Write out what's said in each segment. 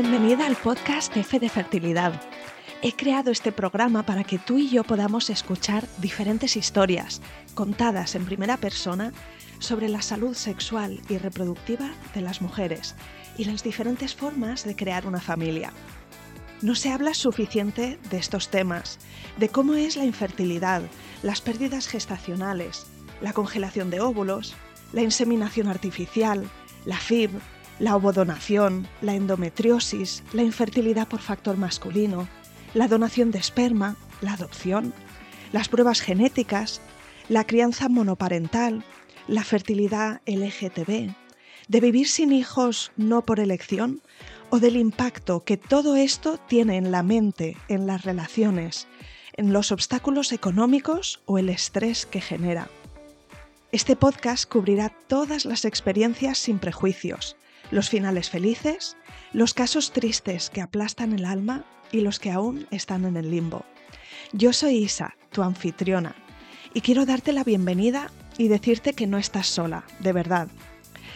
Bienvenida al podcast F de Fertilidad. He creado este programa para que tú y yo podamos escuchar diferentes historias contadas en primera persona sobre la salud sexual y reproductiva de las mujeres y las diferentes formas de crear una familia. No se habla suficiente de estos temas, de cómo es la infertilidad, las pérdidas gestacionales, la congelación de óvulos, la inseminación artificial, la FIB, la ovodonación, la endometriosis, la infertilidad por factor masculino, la donación de esperma, la adopción, las pruebas genéticas, la crianza monoparental, la fertilidad LGTB, de vivir sin hijos no por elección o del impacto que todo esto tiene en la mente, en las relaciones, en los obstáculos económicos o el estrés que genera. Este podcast cubrirá todas las experiencias sin prejuicios, los finales felices, los casos tristes que aplastan el alma y los que aún están en el limbo. Yo soy Isa, tu anfitriona, y quiero darte la bienvenida y decirte que no estás sola, de verdad.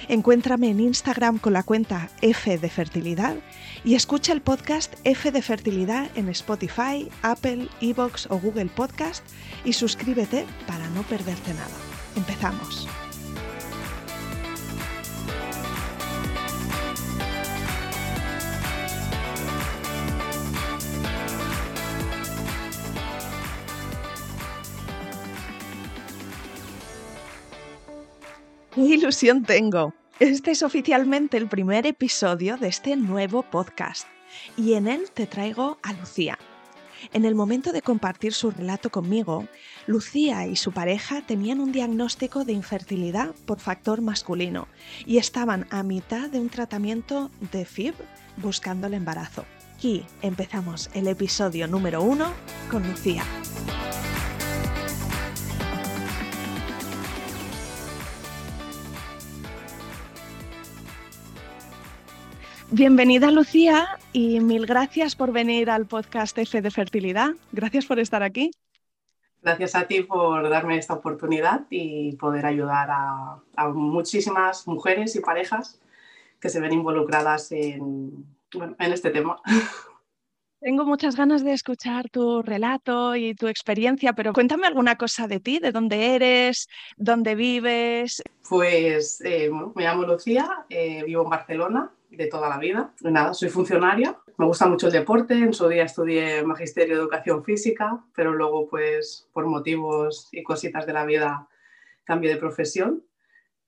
Encuéntrame en Instagram con la cuenta F de Fertilidad y escucha el podcast F de Fertilidad en Spotify, Apple, Evox o Google Podcast y suscríbete para no perderte nada. Empezamos. ¡Qué ilusión tengo! Este es oficialmente el primer episodio de este nuevo podcast y en él te traigo a Lucía. En el momento de compartir su relato conmigo, Lucía y su pareja tenían un diagnóstico de infertilidad por factor masculino y estaban a mitad de un tratamiento de FIB buscando el embarazo. Aquí empezamos el episodio número uno con Lucía. Bienvenida Lucía y mil gracias por venir al podcast F de Fertilidad. Gracias por estar aquí. Gracias a ti por darme esta oportunidad y poder ayudar a, muchísimas mujeres y parejas que se ven involucradas en, en este tema. Tengo muchas ganas de escuchar tu relato y tu experiencia, pero cuéntame alguna cosa de ti, de dónde eres, dónde vives. Pues eh, me llamo Lucía, eh, vivo en Barcelona, de toda la vida. Nada, soy funcionaria, me gusta mucho el deporte, en su día estudié Magisterio de Educación Física, pero luego pues por motivos y cositas de la vida cambié de profesión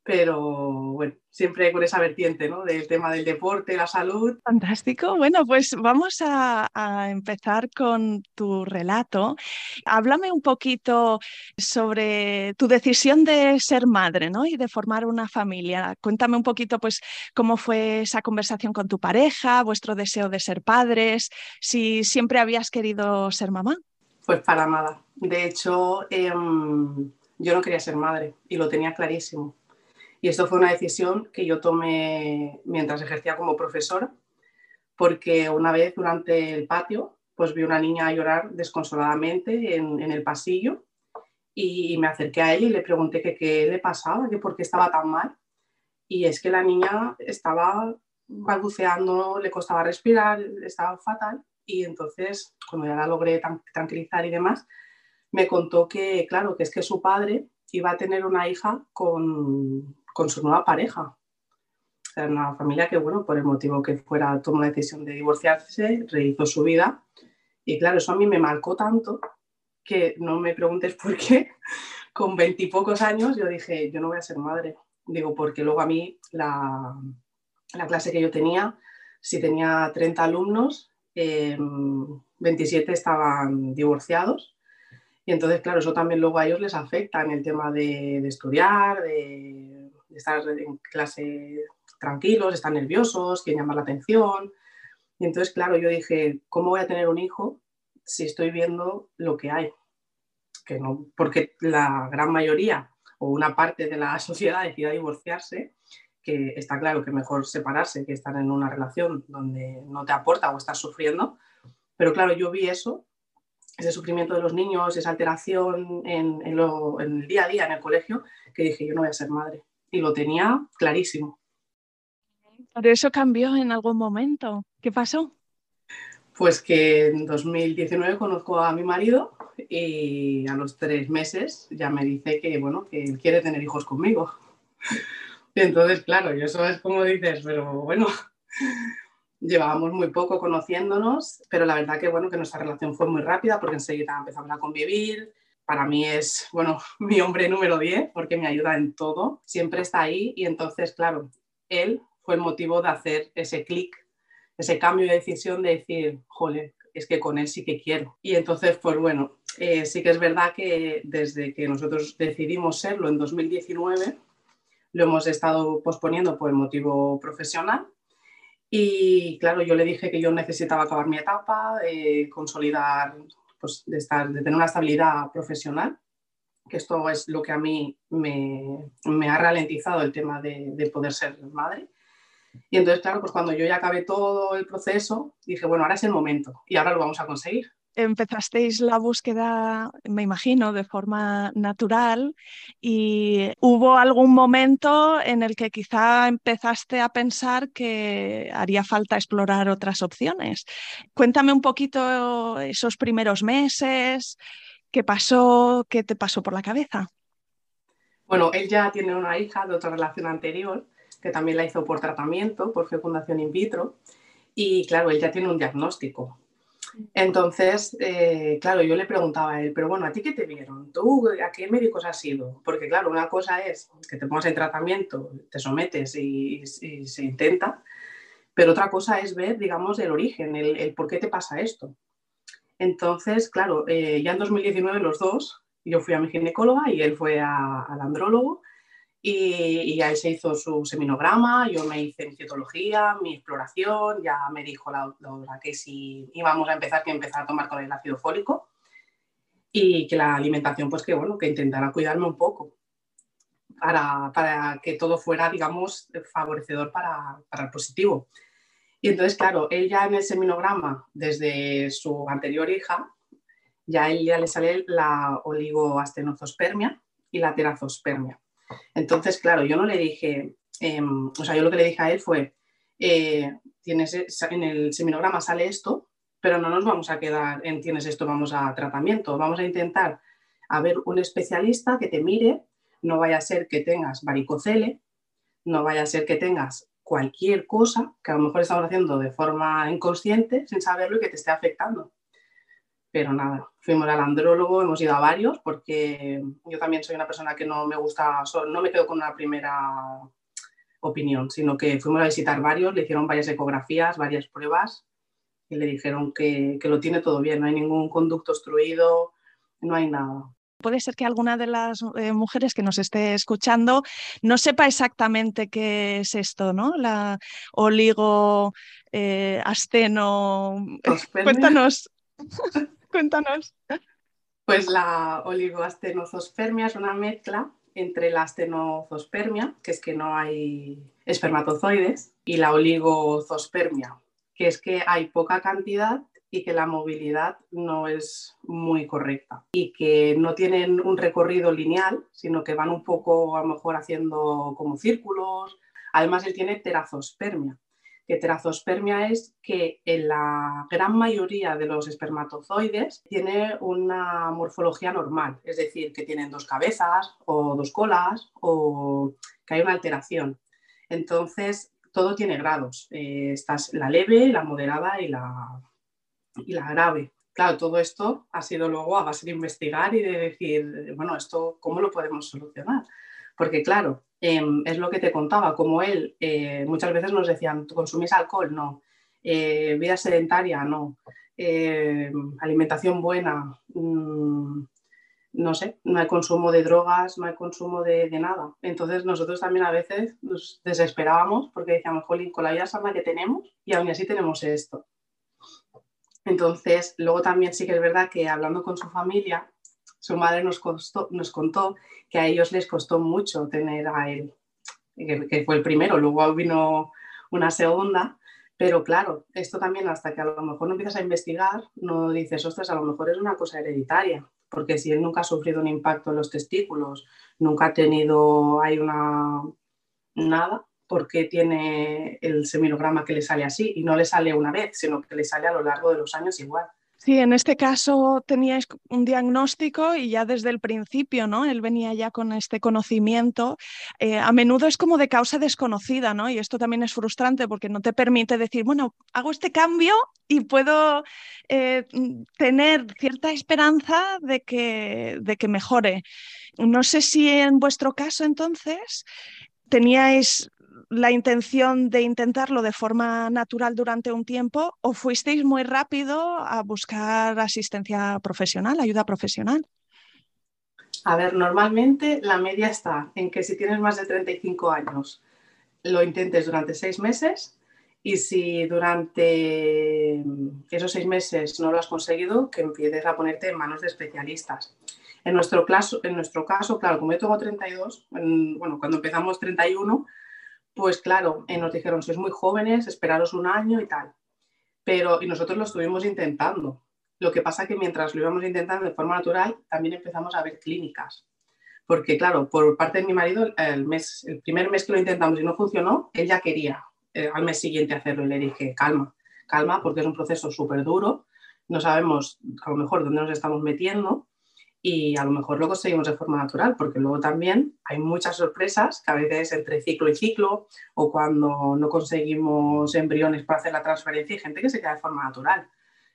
pero bueno, siempre con esa vertiente ¿no? del tema del deporte, la salud. Fantástico. Bueno, pues vamos a, empezar con tu relato. Háblame un poquito sobre tu decisión de ser madre ¿no? y de formar una familia. Cuéntame un poquito pues, cómo fue esa conversación con tu pareja, vuestro deseo de ser padres, si siempre habías querido ser mamá. Pues para nada. De hecho, em, yo no quería ser madre y lo tenía clarísimo y esto fue una decisión que yo tomé mientras ejercía como profesora, porque una vez durante el patio, pues vi una niña llorar desconsoladamente en, el pasillo y, me acerqué a ella y le pregunté que qué le pasaba, que por qué estaba tan mal. Y es que la niña estaba balbuceando, le costaba respirar, estaba fatal. Y entonces, cuando ya la logré tranquilizar y demás, me contó que, claro, que es que su padre iba a tener una hija con, con su nueva pareja. Era una familia que, bueno, por el motivo que fuera, tomó la decisión de divorciarse, rehizo su vida. Y claro, eso a mí me marcó tanto que no me preguntes por qué. Con veintipocos años yo dije, yo no voy a ser madre. Digo, porque luego a mí la, la clase que yo tenía, si tenía 30 alumnos, 27 em, estaban divorciados. Y entonces, claro, eso también luego a ellos les afecta en el tema de, de estudiar, de estar en clase tranquilos, están nerviosos, quieren llamar la atención. Y entonces, claro, yo dije, ¿cómo voy a tener un hijo si estoy viendo lo que hay? Que no, porque la gran mayoría o una parte de la sociedad decida divorciarse, que está claro que mejor separarse que estar en una relación donde no te aporta o estás sufriendo. Pero claro, yo vi eso, ese sufrimiento de los niños, esa alteración en, en el día a día en el colegio, que dije, yo no voy a ser madre y lo tenía clarísimo. ¿Pero eso cambió en algún momento? ¿Qué pasó? Pues que en 2019 conozco a mi marido y a los tres meses ya me dice que, bueno, que él quiere tener hijos conmigo. Y entonces, claro, yo eso es como dices, pero bueno, llevábamos muy poco conociéndonos, pero la verdad que, bueno, que nuestra relación fue muy rápida porque enseguida empezamos a convivir. Para mí es, bueno, mi hombre número 10 porque me ayuda en todo, siempre está ahí y entonces, claro, él fue el motivo de hacer ese clic, ese cambio de decisión de decir, jole, es que con él sí que quiero. Y entonces, pues bueno, eh, sí que es verdad que desde que nosotros decidimos serlo en 2019, lo hemos estado posponiendo por el motivo profesional. Y claro, yo le dije que yo necesitaba acabar mi etapa, eh, consolidar, pues de, tener una estabilidad profesional, que esto es lo que a mí me, ha ralentizado el tema de, de poder ser madre. Y entonces, claro, pues cuando yo ya acabé todo el proceso, dije, bueno, ahora es el momento y ahora lo vamos a conseguir empezasteis la búsqueda, me imagino, de forma natural y hubo algún momento en el que quizá empezaste a pensar que haría falta explorar otras opciones. Cuéntame un poquito esos primeros meses, qué pasó, qué te pasó por la cabeza. Bueno, él ya tiene una hija de otra relación anterior que también la hizo por tratamiento, por fecundación in vitro. Y claro, él ya tiene un diagnóstico. Entonces, eh, claro, yo le preguntaba a él, pero bueno, ¿a ti qué te vieron? ¿Tú a qué médicos has ido? Porque claro, una cosa es que te pongas en tratamiento, te sometes y, se intenta, pero otra cosa es ver, digamos, el origen, el, por qué te pasa esto. Entonces, claro, eh, ya en 2019 los dos, yo fui a mi ginecóloga y él fue al andrólogo y, ahí se hizo su seminograma, yo me hice mi citología, mi exploración, ya me dijo la doctora que si íbamos a empezar, que empezar a tomar con el ácido fólico y que la alimentación, pues que bueno, que intentara cuidarme un poco para, para que todo fuera, digamos, favorecedor para, para, el positivo. Y entonces, claro, él ya en el seminograma, desde su anterior hija, ya él ya le sale la oligoastenozospermia y la terazospermia. Entonces, claro, yo no le dije, em, o sea, yo lo que le dije a él fue, eh, tienes, e, en el seminograma sale esto, pero no nos vamos a quedar en tienes esto, vamos a tratamiento, vamos a intentar a ver un especialista que te mire, no vaya a ser que tengas varicocele, no vaya a ser que tengas cualquier cosa que a lo mejor estamos haciendo de forma inconsciente sin saberlo y que te esté afectando pero nada, fuimos al andrólogo, hemos ido a varios porque yo también soy una persona que no me gusta, no me quedo con una primera opinión, sino que fuimos a visitar varios, le hicieron varias ecografías, varias pruebas y le dijeron que, lo tiene todo bien, no hay ningún conducto obstruido, no hay nada. Puede ser que alguna de las eh, mujeres que nos esté escuchando no sepa exactamente qué es esto, ¿no? La oligo, eh, asteno. Cuéntanos. Cuéntanos. Pues la oligoastenozospermia es una mezcla entre la astenozospermia, que es que no hay espermatozoides, y la oligozospermia, que es que hay poca cantidad y que la movilidad no es muy correcta y que no tienen un recorrido lineal, sino que van un poco a lo mejor haciendo como círculos. Además, él tiene terazospermia, que terazospermia es que en la gran mayoría de los espermatozoides tiene una morfología normal, es decir, que tienen dos cabezas o dos colas o que hay una alteración. Entonces, todo tiene grados. Eh, esta es la leve, la moderada y la, y la grave. Claro, todo esto ha sido luego a base de investigar y de decir, bueno, esto, ¿cómo lo podemos solucionar? Porque claro, em, es lo que te contaba, como él eh, muchas veces nos decían, ¿consumís alcohol? No. Eh, vida sedentaria, no. Em, alimentación buena, mm, no sé, no hay consumo de drogas, no hay consumo de, nada. Entonces nosotros también a veces nos desesperábamos porque decíamos, jolín, con la vida sana que tenemos y aún así tenemos esto. Entonces, luego también sí que es verdad que hablando con su familia, su madre nos, contó que a ellos les costó mucho tener a él, que, fue el primero, luego vino una segunda, pero claro, esto también hasta que a lo mejor no empiezas a investigar, no dices, ostras, a lo mejor es una cosa hereditaria, porque si él nunca ha sufrido un impacto en los testículos, nunca ha tenido, hay una, nada, por qué tiene el seminograma que le sale así y no le sale una vez, sino que le sale a lo largo de los años igual. Sí, en este caso teníais un diagnóstico y ya desde el principio, ¿no? Él venía ya con este conocimiento. Eh, a menudo es como de causa desconocida, ¿no? Y esto también es frustrante porque no te permite decir, bueno, hago este cambio y puedo eh, tener cierta esperanza de que, de que mejore. No sé si en vuestro caso entonces teníais la intención de intentarlo de forma natural durante un tiempo o fuisteis muy rápido a buscar asistencia profesional, ayuda profesional? A ver, normalmente la media está en que si tienes más de 35 años, lo intentes durante seis meses y si durante esos seis meses no lo has conseguido, que empieces a ponerte en manos de especialistas. En nuestro, caso, en nuestro caso, claro, como yo tengo 32, bueno, cuando empezamos 31, pues claro, eh, nos dijeron, sois muy jóvenes, esperaros un año y tal. Pero, y nosotros lo estuvimos intentando. Lo que pasa que mientras lo íbamos intentando de forma natural, también empezamos a ver clínicas. Porque, claro, por parte de mi marido, el, mes, el primer mes que lo intentamos y no funcionó, él ya quería eh, al mes siguiente hacerlo. Y le dije, calma, calma, porque es un proceso súper duro. No sabemos a lo mejor dónde nos estamos metiendo y a lo mejor lo conseguimos de forma natural, porque luego también hay muchas sorpresas que a veces entre ciclo y ciclo o cuando no conseguimos embriones para hacer la transferencia hay gente que se queda de forma natural.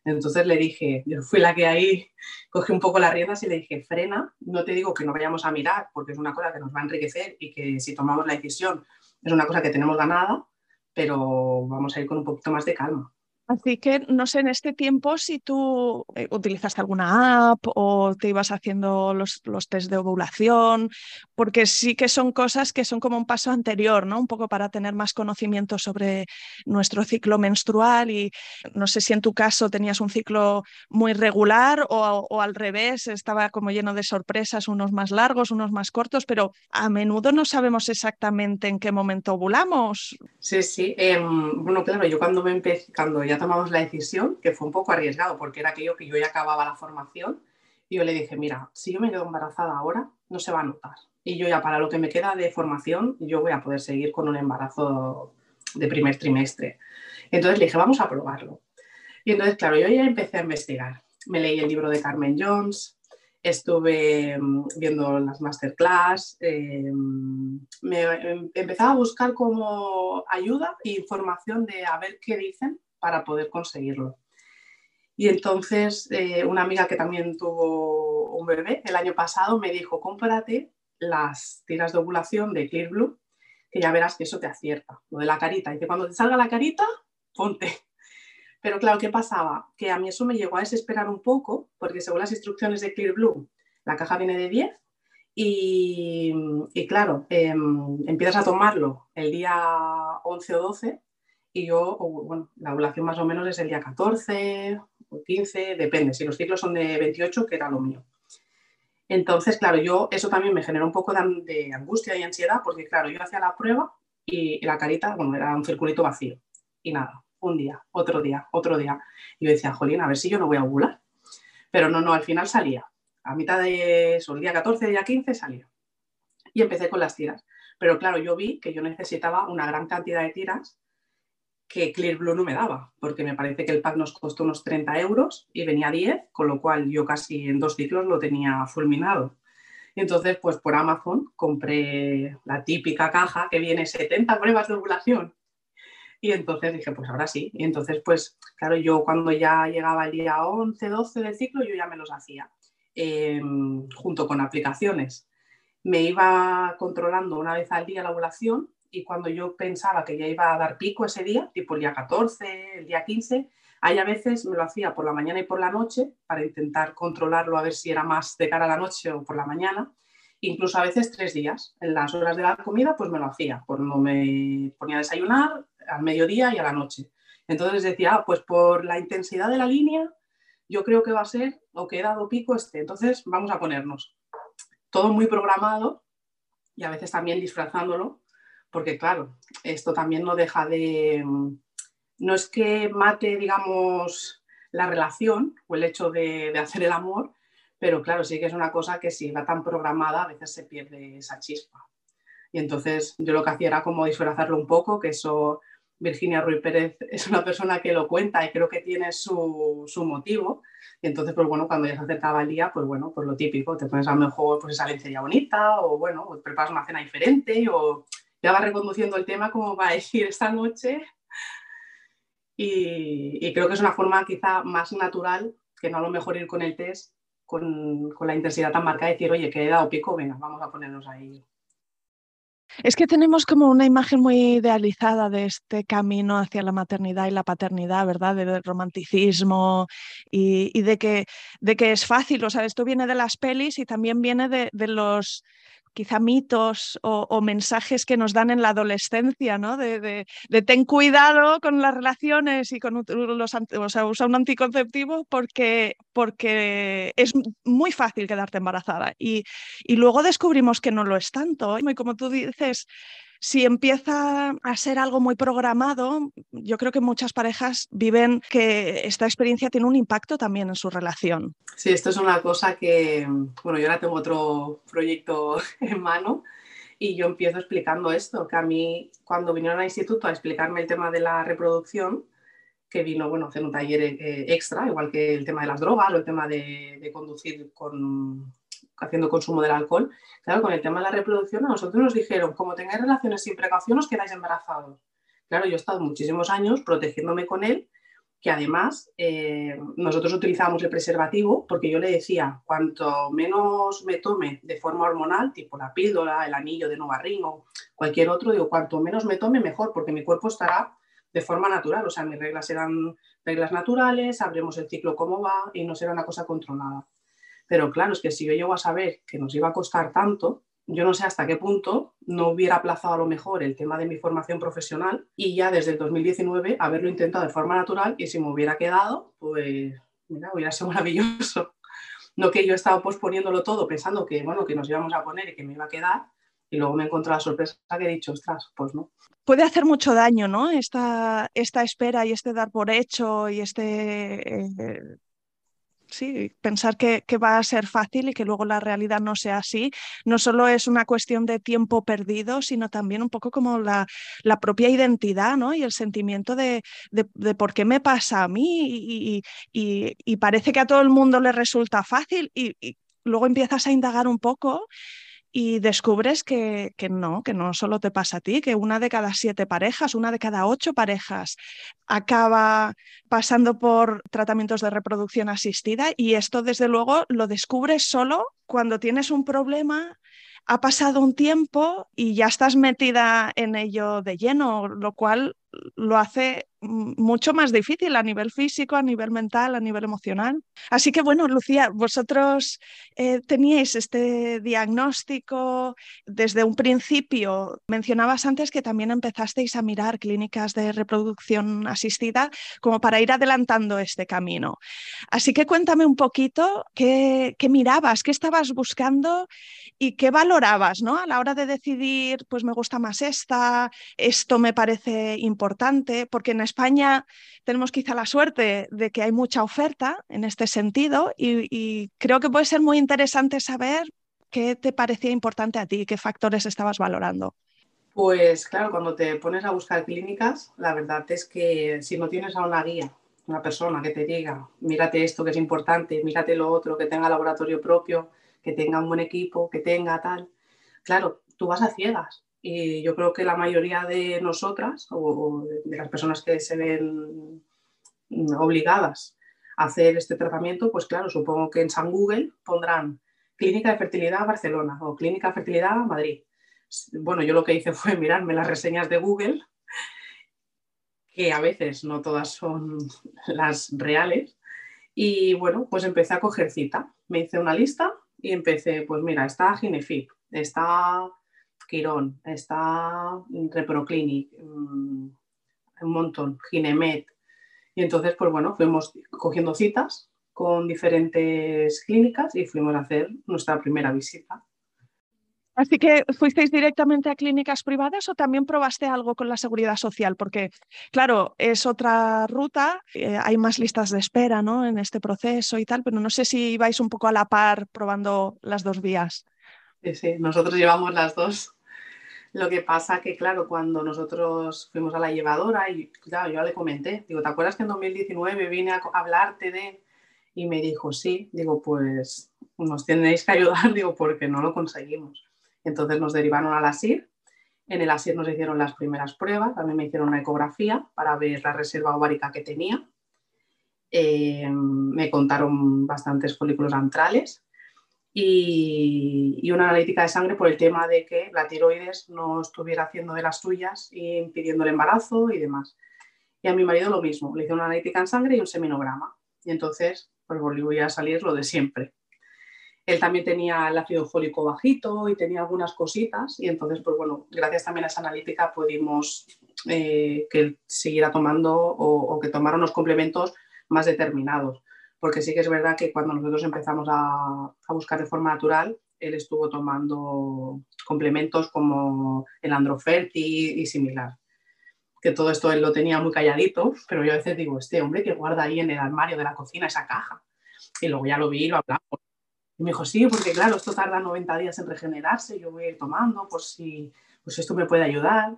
Entonces le dije, yo fui la que ahí cogí un poco las riendas y le dije, frena, no te digo que no vayamos a mirar, porque es una cosa que nos va a enriquecer y que si tomamos la decisión es una cosa que tenemos ganada, pero vamos a ir con un poquito más de calma. Así que no sé en este tiempo si tú eh, utilizaste alguna app o te ibas haciendo los, los test de ovulación, porque sí que son cosas que son como un paso anterior, ¿no? Un poco para tener más conocimiento sobre nuestro ciclo menstrual y no sé si en tu caso tenías un ciclo muy regular o, o al revés, estaba como lleno de sorpresas, unos más largos, unos más cortos, pero a menudo no sabemos exactamente en qué momento ovulamos. Sí, sí. Em, bueno, claro, yo cuando me empecé, cuando ya tomamos la decisión, que fue un poco arriesgado, porque era aquello que yo ya acababa la formación, y yo le dije, mira, si yo me quedo embarazada ahora, no se va a notar. Y yo ya para lo que me queda de formación, yo voy a poder seguir con un embarazo de primer trimestre. Entonces le dije, vamos a probarlo. Y entonces, claro, yo ya empecé a investigar. Me leí el libro de Carmen Jones, estuve mm, viendo las masterclass, eh, me em, empezaba a buscar como ayuda e información de a ver qué dicen para poder conseguirlo. Y entonces eh, una amiga que también tuvo un bebé el año pasado me dijo, cómprate las tiras de ovulación de Clear Blue, que ya verás que eso te acierta. Lo de la carita. Dice, cuando te salga la carita, ponte. Pero claro, ¿qué pasaba? Que a mí eso me llegó a desesperar un poco, porque según las instrucciones de Clear Blue, la caja viene de 10 y, claro, em, empiezas a tomarlo el día 11 o 12 y yo, bueno, la ovulación más o menos es el día 14 o 15, depende, si los ciclos son de 28, que era lo mío. Entonces, claro, yo eso también me generó un poco de, angustia y ansiedad, porque claro, yo hacía la prueba y la carita, bueno, era un circulito vacío. Y nada, un día, otro día, otro día. Y yo decía, jolín, a ver si yo no voy a ovular. Pero no, no, al final salía. A mitad de eso, el día 14, día 15, salía. Y empecé con las tiras. Pero claro, yo vi que yo necesitaba una gran cantidad de tiras que Clear Blue no me daba, porque me parece que el pack nos costó unos 30 euros y venía 10, con lo cual yo casi en dos ciclos lo tenía fulminado. Y entonces, pues por Amazon compré la típica caja que viene 70 pruebas de ovulación. Y entonces dije, pues ahora sí. Y entonces, pues claro, yo cuando ya llegaba el día 11, 12 del ciclo, yo ya me los hacía, em, junto con aplicaciones. Me iba controlando una vez al día la ovulación y cuando yo pensaba que ya iba a dar pico ese día, tipo el día 14, el día 15, hay a veces me lo hacía por la mañana y por la noche para intentar controlarlo a ver si era más de cara a la noche o por la mañana. Incluso a veces tres días. En las horas de la comida pues me lo hacía. Cuando me ponía a desayunar, al mediodía y a la noche. Entonces decía, ah, pues por la intensidad de la línea, yo creo que va a ser o que he dado pico este. Entonces vamos a ponernos. Todo muy programado y a veces también disfrazándolo porque claro, esto también no deja de, no es que mate, digamos, la relación o el hecho de, hacer el amor, pero claro, sí que es una cosa que si va tan programada a veces se pierde esa chispa. Y entonces yo lo que hacía era como disfrazarlo un poco, que eso Virginia Ruiz Pérez es una persona que lo cuenta y creo que tiene su, su motivo. Y entonces, pues bueno, cuando ya se acercaba el día, pues bueno, pues lo típico, te pones a lo mejor pues esa lencería bonita o bueno, preparas una cena diferente o ya vas reconduciendo el tema como va a decir esta noche. Y, creo que es una forma quizá más natural que no a lo mejor ir con el test con, con la intensidad tan marcada y decir, oye, que he dado pico, venga, vamos a ponernos ahí es que tenemos como una imagen muy idealizada de este camino hacia la maternidad y la paternidad, ¿verdad? Del romanticismo y, de, que, de que es fácil. O sea, esto viene de las pelis y también viene de los quizá mitos o, mensajes que nos dan en la adolescencia, ¿no? De, ten cuidado con las relaciones y con los, o sea, usa un anticonceptivo porque, porque es muy fácil quedarte embarazada. Y, y luego descubrimos que no lo es tanto. Y como tú dices, si empieza a ser algo muy programado, yo creo que muchas parejas viven que esta experiencia tiene un impacto también en su relación. Sí, esto es una cosa que, bueno, yo ahora tengo otro proyecto en mano y yo empiezo explicando esto, que a mí cuando vinieron al instituto a explicarme el tema de la reproducción, que vino bueno, a hacer un taller eh, extra, igual que el tema de las drogas o el tema de, de conducir con, haciendo consumo del alcohol. Claro, con el tema de la reproducción, a nosotros nos dijeron, como tengáis relaciones sin precaución, os quedáis embarazados. Claro, yo he estado muchísimos años protegiéndome con él, que además eh, nosotros utilizábamos el preservativo porque yo le decía, cuanto menos me tome de forma hormonal, tipo la píldora, el anillo de Novarrín o cualquier otro, digo, cuanto menos me tome, mejor, porque mi cuerpo estará de forma natural, o sea, mis reglas serán reglas naturales, sabremos el ciclo cómo va y no será una cosa controlada. Pero claro, es que si yo llego a saber que nos iba a costar tanto, yo no sé hasta qué punto no hubiera aplazado a lo mejor el tema de mi formación profesional y ya desde el 2019 haberlo intentado de forma natural y si me hubiera quedado, pues mira, hubiera sido maravilloso. No que yo estaba posponiéndolo todo pensando que, bueno, que nos íbamos a poner y que me iba a quedar y luego me he encontrado la sorpresa que he dicho, ostras, pues no. Puede hacer mucho daño, ¿no? Esta, esta espera y este dar por hecho y este... Eh, sí, pensar que, va a ser fácil y que luego la realidad no sea así, no solo es una cuestión de tiempo perdido, sino también un poco como la, propia identidad ¿no? y el sentimiento de, por qué me pasa a mí y, parece que a todo el mundo le resulta fácil y, y luego empiezas a indagar un poco y descubres que, no, que no solo te pasa a ti, que una de cada siete parejas, una de cada ocho parejas acaba pasando por tratamientos de reproducción asistida y esto desde luego lo descubres solo cuando tienes un problema ha pasado un tiempo y ya estás metida en ello de lleno, lo cual lo hace mucho más difícil a nivel físico, a nivel mental, a nivel emocional. Así que bueno, Lucía, vosotros eh, teníais este diagnóstico desde un principio. Mencionabas antes que también empezasteis a mirar clínicas de reproducción asistida como para ir adelantando este camino. Así que cuéntame un poquito qué, qué mirabas, qué estabas buscando y qué valorabas ¿no? a la hora de decidir, pues me gusta más esta, esto me parece importante, porque en España tenemos quizá la suerte de que hay mucha oferta en este sentido y, creo que puede ser muy interesante saber qué te parecía importante a ti, qué factores estabas valorando. Pues claro, cuando te pones a buscar clínicas, la verdad es que si no tienes a una guía, una persona que te diga, mírate esto que es importante, mírate lo otro, que tenga laboratorio propio, que tenga un buen equipo, que tenga tal, claro, tú vas a ciegas y yo creo que la mayoría de nosotras o, de las personas que se ven obligadas a hacer este tratamiento, pues claro, supongo que en San Google pondrán Clínica de Fertilidad Barcelona o Clínica de Fertilidad Madrid. Bueno, yo lo que hice fue mirarme las reseñas de Google, que a veces no todas son las reales, y bueno, pues empecé a coger cita. Me hice una lista y empecé, pues mira, está Ginefip, está Quirón, está Reproclinic, mm, un montón, Ginemet. Y entonces, pues bueno, fuimos cogiendo citas con diferentes clínicas y fuimos a hacer nuestra primera visita. Así que fuisteis directamente a clínicas privadas o también probaste algo con la seguridad social, porque claro, es otra ruta, eh, hay más listas de espera ¿no? en este proceso y tal, pero no sé si vais un poco a la par probando las dos vías. Sí, sí, nosotros llevamos las dos Lo que pasa que, claro, cuando nosotros fuimos a la llevadora, y claro, yo le comenté, digo, ¿te acuerdas que en 2019 vine a hablarte de...? Y me dijo, sí, digo, pues nos tenéis que ayudar, digo, porque no lo conseguimos. Entonces nos derivaron al ASIR. En el ASIR nos hicieron las primeras pruebas, mí me hicieron una ecografía para ver la reserva ovárica que tenía. Eh, me contaron bastantes folículos antrales y, una analítica de sangre por el tema de que la tiroides no estuviera haciendo de las suyas, impidiendo el embarazo y demás. Y a mi marido lo mismo, le hice una analítica en sangre y un seminograma. Y entonces, pues volvió a salir lo de siempre. Él también tenía el ácido fólico bajito y tenía algunas cositas y entonces, pues bueno, gracias también a esa analítica pudimos eh, que él siguiera tomando o, que tomara unos complementos más determinados porque sí que es verdad que cuando nosotros empezamos a, buscar de forma natural, él estuvo tomando complementos como el androferti y similar. Que todo esto él lo tenía muy calladito, pero yo a veces digo, este hombre que guarda ahí en el armario de la cocina esa caja. Y luego ya lo vi y lo hablamos. Y me dijo, sí, porque claro, esto tarda 90 días en regenerarse, yo voy a ir tomando, por si pues esto me puede ayudar.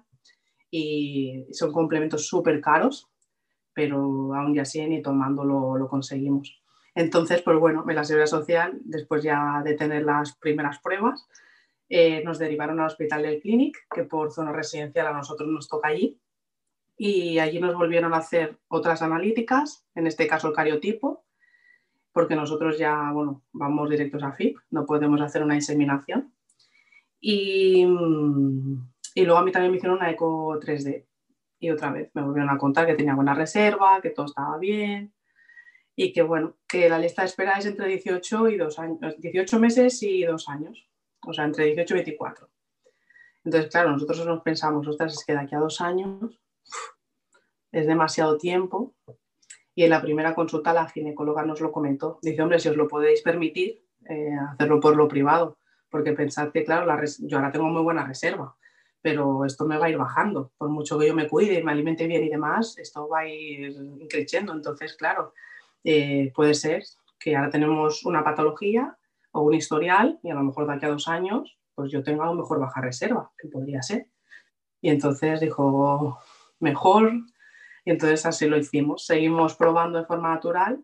Y son complementos súper caros, pero aún ya así ni tomándolo lo conseguimos. Entonces, pues bueno, en la seguridad social, después ya de tener las primeras pruebas, eh, nos derivaron al hospital del Clinic, que por zona residencial a nosotros nos toca allí. Y allí nos volvieron a hacer otras analíticas, en este caso el cariotipo, porque nosotros ya, bueno, vamos directos a FIP, no podemos hacer una inseminación. Y, y luego a mí también me hicieron una eco 3D, y otra vez me volvieron a contar que tenía buena reserva, que todo estaba bien y que bueno, que la lista de espera es entre 18 y dos años, 18 meses y dos años, o sea, entre 18 y 24. Entonces, claro, nosotros nos pensamos, ostras, es que de aquí a dos años es demasiado tiempo. Y en la primera consulta la ginecóloga nos lo comentó. Dice, hombre, si os lo podéis permitir, eh, hacerlo por lo privado, porque pensad que, claro, yo ahora tengo muy buena reserva, pero esto me va a ir bajando. Por mucho que yo me cuide y me alimente bien y demás, esto va a ir creciendo. Entonces, claro, eh, puede ser que ahora tenemos una patología o un historial y a lo mejor de aquí a dos años, pues yo tengo a lo mejor baja reserva, que podría ser. Y entonces dijo, mejor. Y entonces así lo hicimos. Seguimos probando de forma natural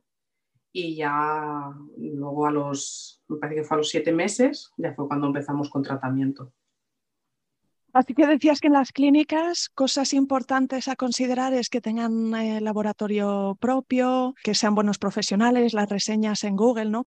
y ya luego a los, me parece que fue a los siete meses, ya fue cuando empezamos con tratamiento. Así que decías que en las clínicas cosas importantes a considerar es que tengan eh, laboratorio propio, que sean buenos profesionales, las reseñas en Google, ¿no?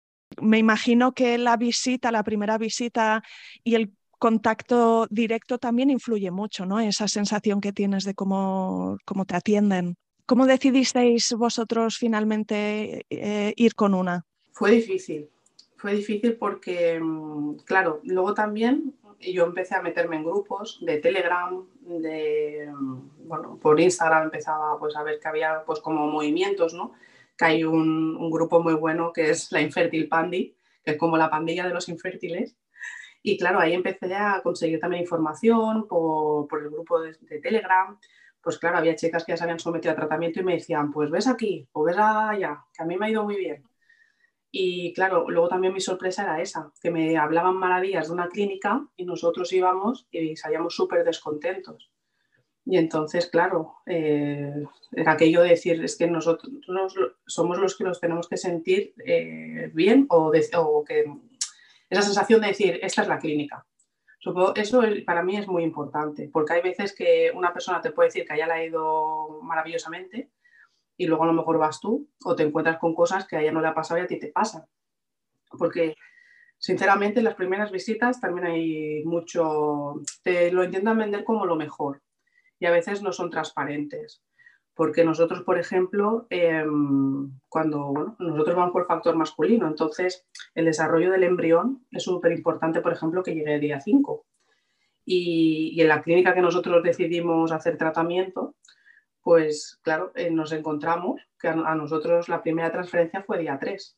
Me imagino que la visita, la primera visita y el contacto directo también influye mucho, ¿no? Esa sensación que tienes de cómo, cómo te atienden. ¿Cómo decidisteis vosotros finalmente eh, ir con una? Fue difícil, fue difícil porque, mm, claro, luego también yo empecé a meterme en grupos de Telegram, de, bueno, por Instagram empezaba pues, a ver que había pues, como movimientos, ¿no? Que hay un, grupo muy bueno que es la Infértil Pandi, que es como la pandilla de los infértiles. Y claro, ahí empecé a conseguir también información por, por el grupo de, Telegram. Pues claro, había chicas que ya se habían sometido a tratamiento y me decían, pues ves aquí o ves allá, que a mí me ha ido muy bien. Y claro, luego también mi sorpresa era esa, que me hablaban maravillas de una clínica y nosotros íbamos y salíamos súper descontentos. Y entonces, claro, eh, era aquello de decir, es que nosotros somos los que nos tenemos que sentir eh, bien o, o, que esa sensación de decir, esta es la clínica. Eso para mí es muy importante, porque hay veces que una persona te puede decir que haya la ido maravillosamente, y luego a lo mejor vas tú o te encuentras con cosas que a ella no le ha pasado y a ti te pasan. Porque sinceramente en las primeras visitas también hay mucho, te lo intentan vender como lo mejor y a veces no son transparentes. Porque nosotros, por ejemplo, em, cuando nosotros vamos por factor masculino, entonces el desarrollo del embrión es súper importante, por ejemplo, que llegue el día 5. Y, y, en la clínica que nosotros decidimos hacer tratamiento, pues claro, eh, nos encontramos que a, nosotros la primera transferencia fue día 3.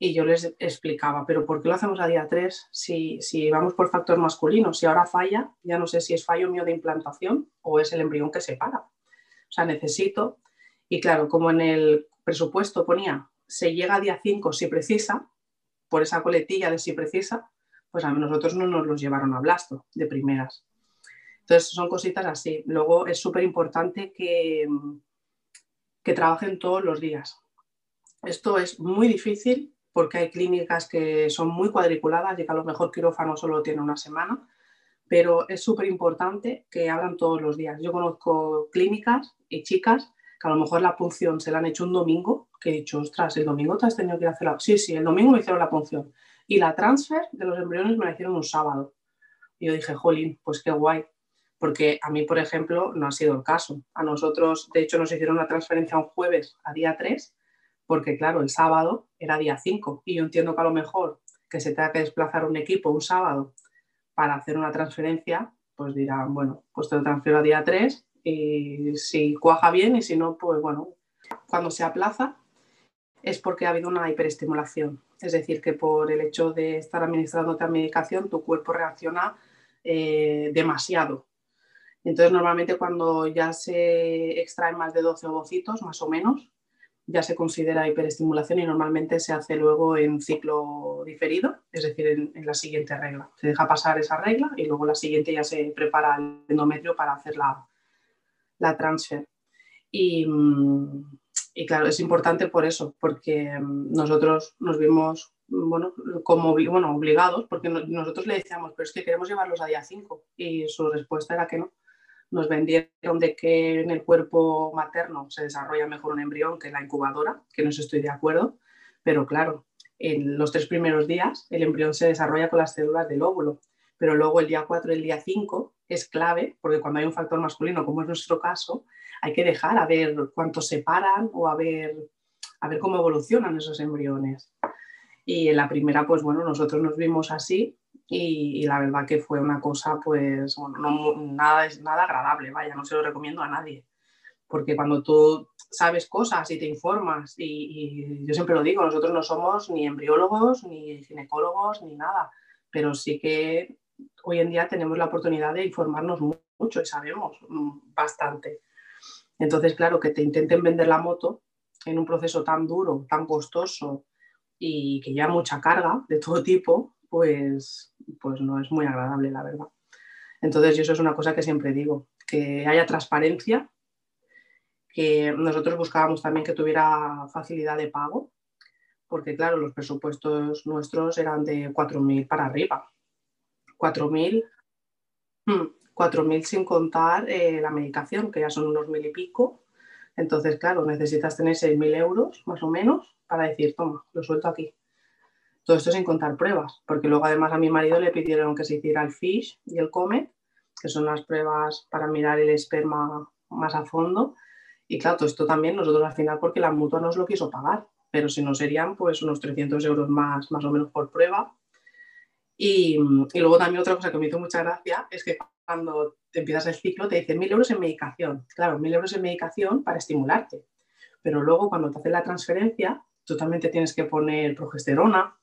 Y yo les explicaba, pero ¿por qué lo hacemos a día 3 si, si vamos por factor masculino? Si ahora falla, ya no sé si es fallo mío de implantación o es el embrión que se para. O sea, necesito. Y claro, como en el presupuesto ponía, se llega a día 5 si precisa, por esa coletilla de si precisa, pues a nosotros no nos los llevaron a blasto de primeras. Entonces, son cositas así. Luego es súper importante que, que trabajen todos los días. Esto es muy difícil porque hay clínicas que son muy cuadriculadas y que a lo mejor quirófano solo tiene una semana, pero es súper importante que abran todos los días. Yo conozco clínicas y chicas que a lo mejor la punción se la han hecho un domingo, que he dicho, ostras, el domingo te has tenido que hacer la... Sí, sí, el domingo me hicieron la punción. Y la transfer de los embriones me la hicieron un sábado. Y yo dije, jolín, pues qué guay. Porque a mí, por ejemplo, no ha sido el caso. A nosotros, de hecho, nos hicieron la transferencia un jueves a día 3, porque claro, el sábado era día 5. Y yo entiendo que a lo mejor que se tenga que desplazar un equipo un sábado para hacer una transferencia, pues dirán, bueno, pues te lo transfiero a día 3 y si cuaja bien y si no, pues bueno, cuando se aplaza es porque ha habido una hiperestimulación. Es decir, que por el hecho de estar administrando otra medicación, tu cuerpo reacciona eh, demasiado. Entonces, normalmente cuando ya se extraen más de 12 ovocitos, más o menos, ya se considera hiperestimulación y normalmente se hace luego en ciclo diferido, es decir, en, la siguiente regla. Se deja pasar esa regla y luego la siguiente ya se prepara el endometrio para hacer la, la transfer. Y, y, claro, es importante por eso, porque nosotros nos vimos bueno, como bueno, obligados, porque nosotros le decíamos, pero es que queremos llevarlos a día 5 y su respuesta era que no nos vendieron de que en el cuerpo materno se desarrolla mejor un embrión que en la incubadora, que no estoy de acuerdo, pero claro, en los tres primeros días el embrión se desarrolla con las células del óvulo, pero luego el día 4 y el día 5 es clave, porque cuando hay un factor masculino, como es nuestro caso, hay que dejar a ver cuánto se paran o a ver, a ver cómo evolucionan esos embriones. Y en la primera, pues bueno, nosotros nos vimos así y, la verdad que fue una cosa, pues, no, nada, nada agradable, vaya, no se lo recomiendo a nadie. Porque cuando tú sabes cosas y te informas, y, yo siempre lo digo, nosotros no somos ni embriólogos, ni ginecólogos, ni nada, pero sí que hoy en día tenemos la oportunidad de informarnos mucho y sabemos mm, bastante. Entonces, claro, que te intenten vender la moto en un proceso tan duro, tan costoso y que ya mucha carga de todo tipo, pues, pues no es muy agradable, la verdad. Entonces, eso es una cosa que siempre digo, que haya transparencia, que nosotros buscábamos también que tuviera facilidad de pago, porque claro, los presupuestos nuestros eran de 4.000 para arriba. 4.000 4.000 hmm, sin contar eh, la medicación, que ya son unos mil y pico. Entonces, claro, necesitas tener 6.000 euros más o menos para decir, toma, lo suelto aquí. Todo esto sin contar pruebas, porque luego además a mi marido le pidieron que se hiciera el FISH y el COMET, que son las pruebas para mirar el esperma más a fondo. Y claro, todo esto también nosotros al final porque la mutua nos lo quiso pagar, pero si no serían pues unos 300 euros más, más o menos por prueba. Y, y, luego también otra cosa que me hizo mucha gracia es que cuando te empiezas el ciclo te dicen 1.000 euros en medicación. Claro, 1.000 euros en medicación para estimularte. Pero luego cuando te hacen la transferencia, totalmente tienes que poner progesterona,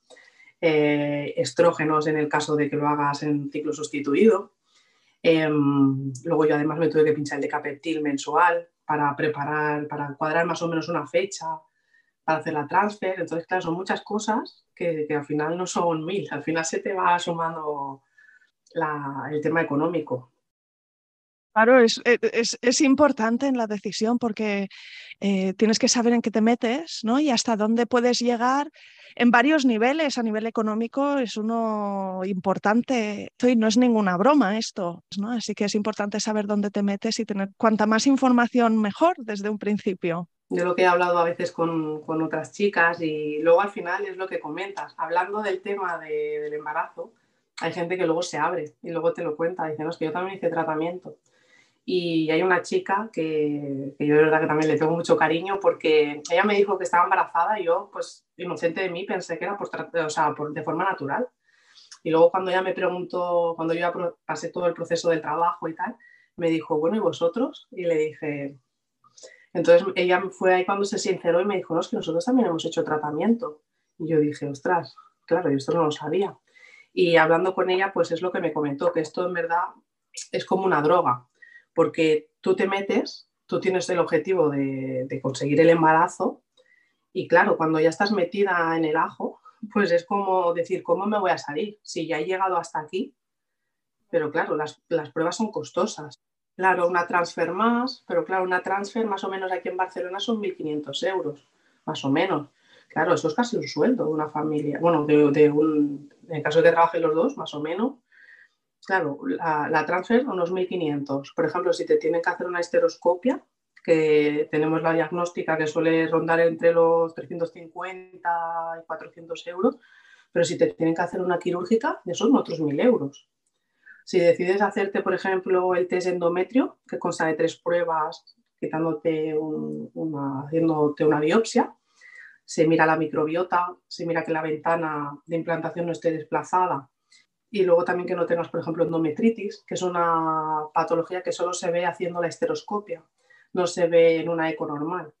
eh, estrógenos en el caso de que lo hagas en ciclo sustituido. Em, luego yo además me tuve que pinchar el decapeptil mensual para preparar, para cuadrar más o menos una fecha para hacer la transfer. Entonces, claro, son muchas cosas que, al final no son mil, al final se te va sumando el tema económico. Claro, es, es, importante en la decisión porque eh, tienes que saber en qué te metes ¿no? y hasta dónde puedes llegar en varios niveles. A nivel económico es uno importante y no es ninguna broma esto. ¿no? Así que es importante saber dónde te metes y tener cuanta más información mejor desde un principio. Yo lo que he hablado a veces con, con otras chicas y luego al final es lo que comentas. Hablando del tema del embarazo, hay gente que luego se abre y luego te lo cuenta. Dicen, no, es que yo también hice tratamiento y hay una chica que, que, yo de verdad que también le tengo mucho cariño porque ella me dijo que estaba embarazada y yo, pues inocente de mí, pensé que era por, o sea, por, de forma natural. Y luego cuando ella me preguntó, cuando yo ya pasé todo el proceso del trabajo y tal, me dijo, bueno, ¿y vosotros? Y le dije, entonces ella fue ahí cuando se sinceró y me dijo, no, es que nosotros también hemos hecho tratamiento. Y yo dije, ostras, claro, yo esto no lo sabía. Y hablando con ella, pues es lo que me comentó, que esto en verdad es como una droga porque tú te metes, tú tienes el objetivo de, conseguir el embarazo y claro, cuando ya estás metida en el ajo, pues es como decir, ¿cómo me voy a salir? Si ya he llegado hasta aquí, pero claro, las, pruebas son costosas. Claro, una transfer más, pero claro, una transfer más o menos aquí en Barcelona son 1.500 euros, más o menos. Claro, eso es casi un sueldo de una familia. Bueno, de, un, en caso de que trabajen los dos, más o menos. Claro, la, transfer unos 1.500. Por ejemplo, si te tienen que hacer una esteroscopia, que tenemos la diagnóstica que suele rondar entre los 350 y 400 euros, pero si te tienen que hacer una quirúrgica, ya son otros 1.000 euros. Si decides hacerte, por ejemplo, el test endometrio, que consta de tres pruebas, quitándote una, haciéndote una biopsia, se mira la microbiota, se mira que la ventana de implantación no esté desplazada y luego también que no tengas, por ejemplo, endometritis, que es una patología que solo se ve haciendo la esteroscopia, no se ve en una eco normal.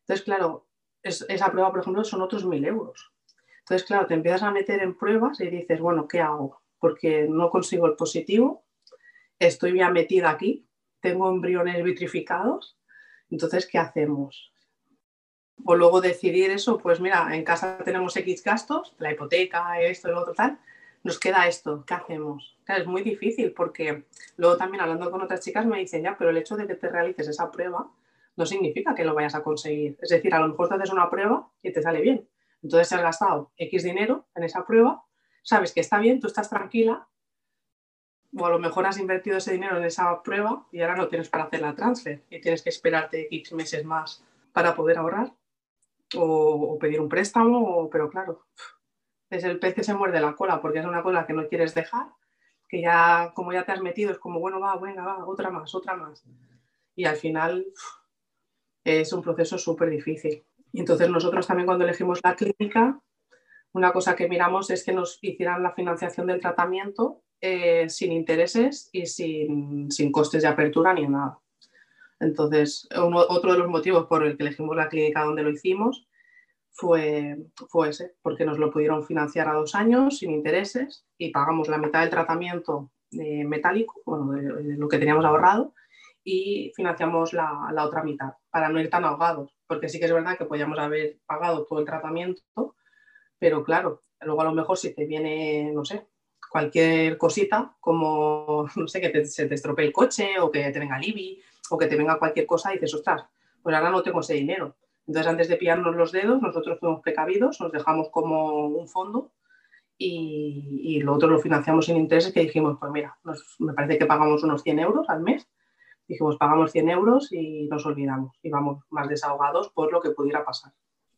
Entonces, claro, esa prueba, por ejemplo, son otros mil euros. Entonces, claro, te empiezas a meter en pruebas y dices, bueno, ¿qué hago? Porque no consigo el positivo, estoy ya metida aquí, tengo embriones vitrificados, entonces, ¿qué hacemos? o luego decidir eso, pues mira, en casa tenemos X gastos, la hipoteca, esto, lo otro, tal, nos queda esto, ¿qué hacemos? Claro, es muy difícil porque luego también hablando con otras chicas me dicen, ya, pero el hecho de que te realices esa prueba no significa que lo vayas a conseguir. Es decir, a lo mejor te haces una prueba y te sale bien. Entonces has gastado X dinero en esa prueba, sabes que está bien, tú estás tranquila, o a lo mejor has invertido ese dinero en esa prueba y ahora no tienes para hacer la transfer y tienes que esperarte X meses más para poder ahorrar o, pedir un préstamo, pero claro, es el pez que se muerde la cola porque es una cola que no quieres dejar, que ya como ya te has metido es como, bueno, va, venga, va, otra más, otra más. Y al final es un proceso súper difícil. Y entonces nosotros también cuando elegimos la clínica, una cosa que miramos es que nos hicieran la financiación del tratamiento eh, sin intereses y sin, sin, costes de apertura ni nada. Entonces, otro de los motivos por el que elegimos la clínica donde lo hicimos fue, fue ese, porque nos lo pudieron financiar a dos años sin intereses y pagamos la mitad del tratamiento eh, metálico, bueno, de, lo que teníamos ahorrado, y financiamos la, la, otra mitad para no ir tan ahogados, porque sí que es verdad que podíamos haber pagado todo el tratamiento, pero claro, luego a lo mejor si te viene, no sé, cualquier cosita, como, no sé, que se te estropee el coche o que te venga Libby o que te venga cualquier cosa y dices, ostras, pues ahora no tengo ese dinero. Entonces, antes de pillarnos los dedos, nosotros fuimos precavidos, nos dejamos como un fondo y, lo otro lo financiamos sin intereses que dijimos, pues mira, me parece que pagamos unos 100 euros al mes. Dijimos, pagamos 100 euros y nos olvidamos y vamos más desahogados por lo que pudiera pasar.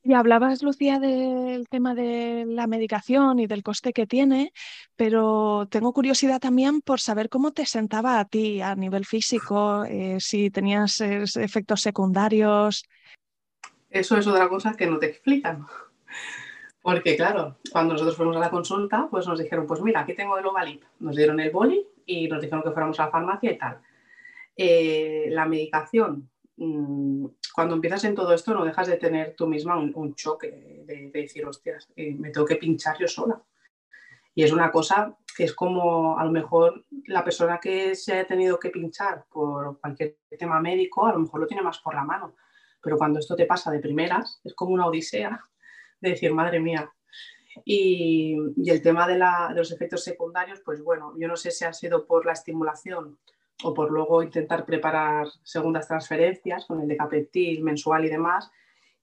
Y hablabas, Lucía, del tema de la medicación y del coste que tiene, pero tengo curiosidad también por saber cómo te sentaba a ti a nivel físico, eh, si tenías efectos secundarios. Eso es otra cosa que no te explican. Porque claro, cuando nosotros fuimos a la consulta, pues nos dijeron, pues mira, aquí tengo el Ovalip. Nos dieron el boli y nos dijeron que fuéramos a la farmacia y tal. Eh, la medicación, mm, cuando empiezas en todo esto no dejas de tener tú misma un, choque de, decir, hostias, eh, me tengo que pinchar yo sola. Y es una cosa que es como a lo mejor la persona que se haya tenido que pinchar por cualquier tema médico, a lo mejor lo tiene más por la mano. Pero cuando esto te pasa de primeras, es como una odisea de decir, madre mía. Y, el tema de, los efectos secundarios, pues bueno, yo no sé si ha sido por la estimulación o por luego intentar preparar segundas transferencias con el decapeptil mensual y demás,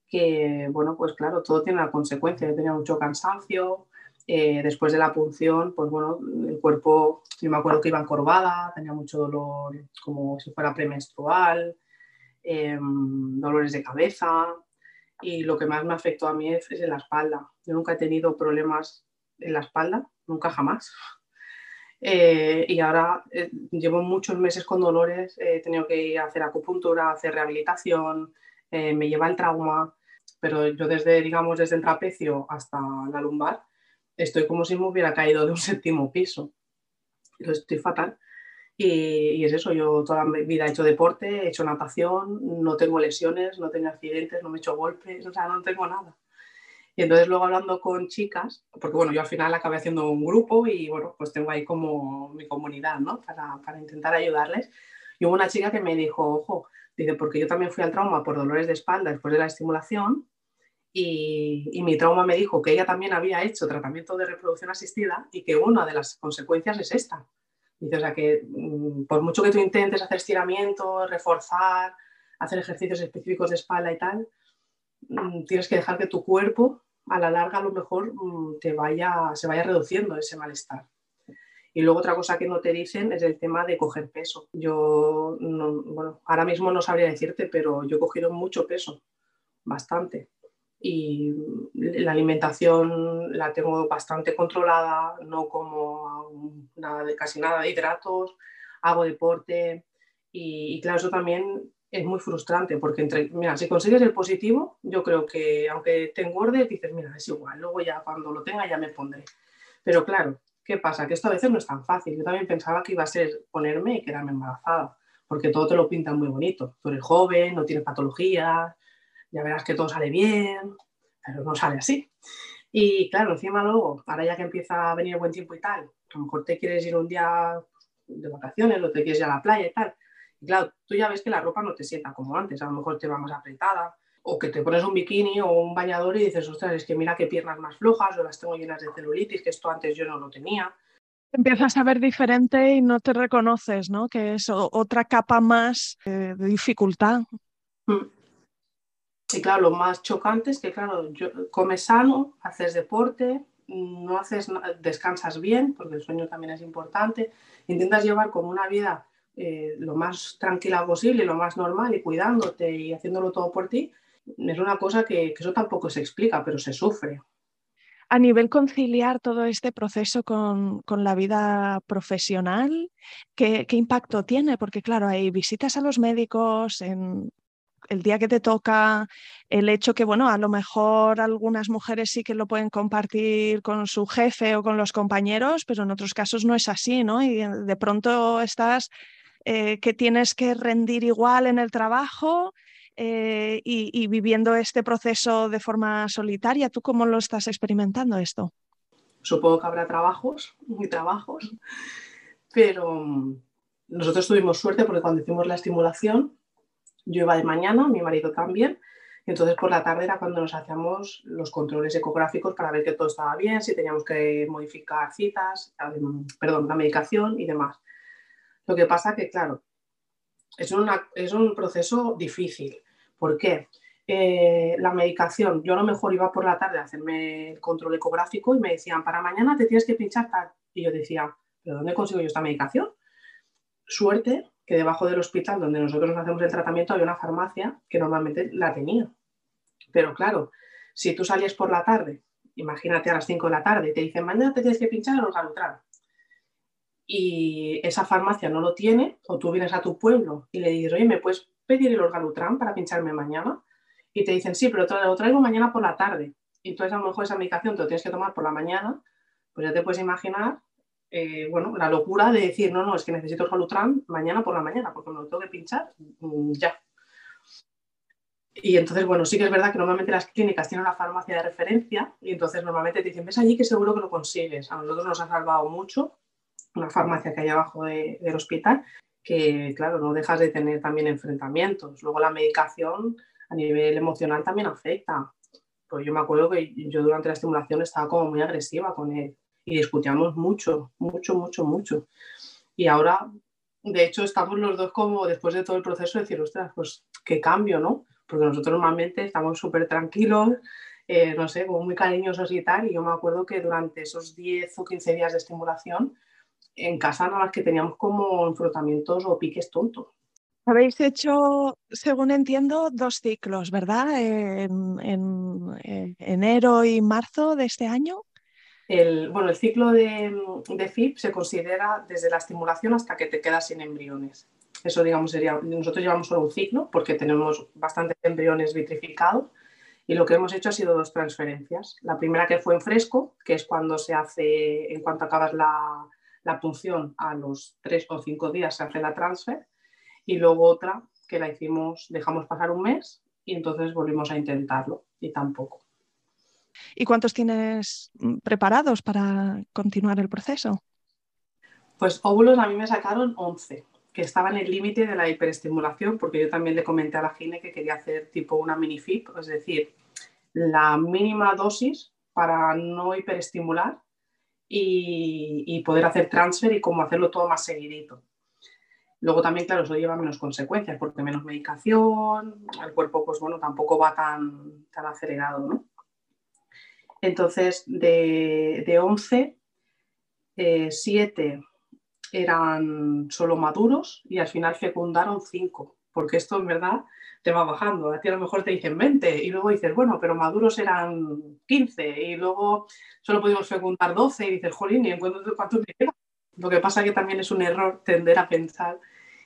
que bueno, pues claro, todo tiene una consecuencia. Yo tenía mucho cansancio, eh, después de la punción, pues bueno, el cuerpo, yo me acuerdo que iba encorvada, tenía mucho dolor como si fuera premenstrual, em, dolores de cabeza y lo que más me afectó a mí es en la espalda. Yo nunca he tenido problemas en la espalda, nunca jamás. Eh, y ahora eh, llevo muchos meses con dolores, he tenido que ir a hacer acupuntura, hacer rehabilitación, eh, me lleva el trauma, pero yo desde, digamos, desde el trapecio hasta la lumbar, estoy como si me hubiera caído de un séptimo piso. estoy fatal. Y, y, es eso, yo toda mi vida he hecho deporte, he hecho natación, no tengo lesiones, no tengo accidentes, no me he hecho golpes, o sea, no tengo nada. Y entonces luego hablando con chicas, porque bueno, yo al final acabé haciendo un grupo y bueno, pues tengo ahí como mi comunidad, ¿no? Para, para intentar ayudarles. Y hubo una chica que me dijo, ojo, dice, porque yo también fui al trauma por dolores de espalda después de la estimulación y, y, mi trauma me dijo que ella también había hecho tratamiento de reproducción asistida y que una de las consecuencias es esta. Dice, o sea que mm, por mucho que tú intentes hacer estiramientos, reforzar, hacer ejercicios específicos de espalda y tal, mm, tienes que dejar que tu cuerpo a la larga a lo mejor mm, te vaya, se vaya reduciendo ese malestar. Y luego otra cosa que no te dicen es el tema de coger peso. Yo, bueno, ahora mismo no sabría decirte, pero yo he cogido mucho peso, bastante. Y la alimentación la tengo bastante controlada, no como nada de, casi nada de hidratos, hago deporte y, y claro, eso también es muy frustrante porque entre, mira, si consigues el positivo, yo creo que aunque te engordes, dices, mira, es igual, luego ya cuando lo tenga ya me pondré. Pero claro, ¿Qué pasa? Que esto a veces no es tan fácil. Yo también pensaba que iba a ser ponerme y quedarme embarazada, porque todo te lo pintan muy bonito. Tú eres joven, no tienes patologías, ya verás que todo sale bien, pero no sale así. Y claro, encima luego, ahora ya que empieza a venir buen tiempo y tal, a lo mejor te quieres ir un día de vacaciones o te quieres ir a la playa y tal. Y claro, tú ya ves que la ropa no te sienta como antes, a lo mejor te va más apretada, o que te pones un bikini o un bañador y dices, ostras, es que mira qué piernas más flojas o las tengo llenas de celulitis, que esto antes yo no lo tenía. Empiezas a ver diferente y no te reconoces, ¿no? Que es otra capa más eh, de dificultad. Mm. Y claro, lo más chocante es que, claro, comes sano, haces deporte, no haces, descansas bien, porque el sueño también es importante, intentas llevar como una vida eh, lo más tranquila posible, lo más normal y cuidándote y haciéndolo todo por ti, es una cosa que, eso tampoco se explica, pero se sufre. A nivel conciliar todo este proceso con, la vida profesional, ¿qué, impacto tiene? Porque claro, hay visitas a los médicos en el día que te toca, el hecho que, bueno, a lo mejor algunas mujeres sí que lo pueden compartir con su jefe o con los compañeros, pero en otros casos no es así, ¿no? Y de pronto estás eh, que tienes que rendir igual en el trabajo eh, y, viviendo este proceso de forma solitaria. ¿Tú cómo lo estás experimentando esto? Supongo que habrá trabajos y trabajos, pero mm, nosotros tuvimos suerte porque cuando hicimos la estimulación, yo iba de mañana, mi marido también, entonces por la tarde era cuando nos hacíamos los controles ecográficos para ver que todo estaba bien, si teníamos que modificar citas, perdón, la medicación y demás. Lo que pasa que, claro, es, es un proceso difícil. ¿Por qué? Eh, la medicación, yo a lo mejor iba por la tarde a hacerme el control ecográfico y me decían, para mañana te tienes que pinchar tal. Y yo decía, ¿pero dónde consigo yo esta medicación? Suerte que debajo del hospital donde nosotros nos hacemos el tratamiento había una farmacia que normalmente la tenía. Pero claro, si tú salías por la tarde, imagínate a las 5 de la tarde, y te dicen, mañana te tienes que pinchar el organotral y esa farmacia no lo tiene, o tú vienes a tu pueblo y le dices, oye, ¿me puedes pedir el Orgalutran para pincharme mañana? Y te dicen, sí, pero lo traigo mañana por la tarde. Y entonces a lo mejor esa medicación te lo tienes que tomar por la mañana, pues ya te puedes imaginar, eh, bueno, la locura de decir, no, no, es que necesito Orgalutran mañana por la mañana, porque me lo tengo que pinchar mm, ya. Y entonces, bueno, sí que es verdad que normalmente las clínicas tienen una farmacia de referencia y entonces normalmente te dicen, ves allí que seguro que lo consigues. A nosotros nos ha salvado mucho una farmacia que hay abajo del hospital, que claro, no dejas de tener también enfrentamientos. Luego la medicación a nivel emocional también afecta. Pues yo me acuerdo que yo durante la estimulación estaba como muy agresiva con él y discutíamos mucho, mucho, mucho, mucho. Y ahora, de hecho, estamos los dos como después de todo el proceso de decir, ostras, pues qué cambio, ¿no? Porque nosotros normalmente estamos súper tranquilos, eh, no sé, como muy cariñosos y tal. Y yo me acuerdo que durante esos 10 o 15 días de estimulación, en casa nada más que teníamos como enfrentamientos o piques tontos. Habéis hecho, según entiendo, dos ciclos, ¿verdad? En, enero y marzo de este año. El, bueno, el ciclo de, de, FIP se considera desde la estimulación hasta que te quedas sin embriones. Eso, digamos, sería. Nosotros llevamos solo un ciclo porque tenemos bastantes embriones vitrificados y lo que hemos hecho ha sido dos transferencias. La primera que fue en fresco, que es cuando se hace, en cuanto acabas la, la punción a los tres o cinco días se hace la transfer y luego otra que la hicimos, dejamos pasar un mes y entonces volvimos a intentarlo y tampoco. ¿Y cuántos tienes preparados para continuar el proceso? Pues óvulos a mí me sacaron 11, que estaba en el límite de la hiperestimulación, porque yo también le comenté a la gine que quería hacer tipo una mini FIP, es decir, la mínima dosis para no hiperestimular y, poder hacer transfer y cómo hacerlo todo más seguidito. Luego también, claro, eso lleva menos consecuencias porque menos medicación, el cuerpo pues bueno, tampoco va tan, tan acelerado, ¿no? Entonces, de, de 11, 7 eh, eran solo maduros y al final fecundaron 5, porque esto en verdad te va bajando. A ti a lo mejor te dicen 20 y luego dices, bueno, pero maduros eran 15 y luego solo pudimos fecundar 12 y dices, jolín, ¿y en cuántos me queda? Lo que pasa que también es un error tender a pensar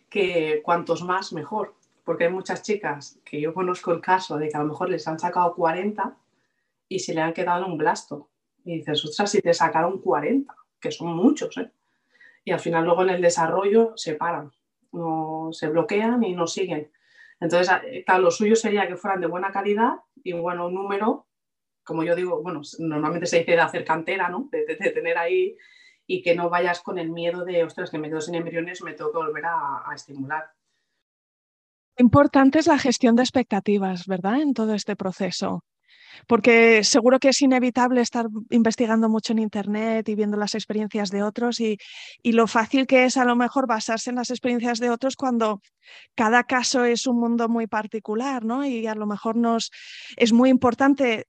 que cuantos más mejor, porque hay muchas chicas que yo conozco el caso de que a lo mejor les han sacado 40 y se le han quedado un blasto. Y dices, ostras, si te sacaron 40, que son muchos, ¿eh? Y al final luego en el desarrollo se paran, no, se bloquean y no siguen. Entonces, eh, lo suyo sería que fueran de buena calidad y bueno, un número, como yo digo, bueno, normalmente se dice de hacer cantera, ¿no? De, tener ahí y que no vayas con el miedo de, ostras, que me quedo sin embriones, me tengo que volver a, a estimular. Importante es la gestión de expectativas, ¿verdad? En todo este proceso porque seguro que es inevitable estar investigando mucho en Internet y viendo las experiencias de otros y, lo fácil que es a lo mejor basarse en las experiencias de otros cuando cada caso es un mundo muy particular, ¿no? Y a lo mejor nos es muy importante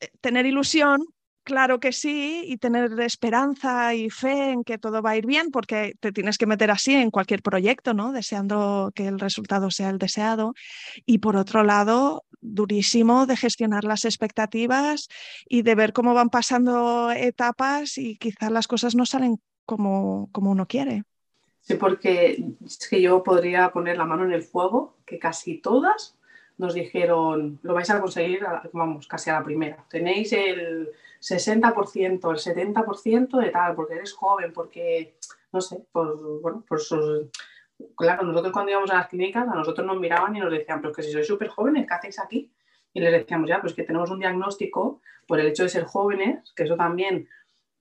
eh, tener ilusión, Claro que sí, y tener esperanza y fe en que todo va a ir bien, porque te tienes que meter así en cualquier proyecto, ¿no? Deseando que el resultado sea el deseado. Y por otro lado, durísimo de gestionar las expectativas y de ver cómo van pasando etapas y quizás las cosas no salen como, como uno quiere. Sí, porque es que yo podría poner la mano en el fuego, que casi todas nos dijeron, lo vais a conseguir, vamos, casi a la primera. Tenéis el 60%, el 70% de tal, porque eres joven, porque, no sé, por, bueno, por. Claro, nosotros cuando íbamos a las clínicas, a nosotros nos miraban y nos decían, pero que si sois súper jóvenes, ¿qué hacéis aquí? Y les decíamos, ya, pues que tenemos un diagnóstico por el hecho de ser jóvenes, que eso también,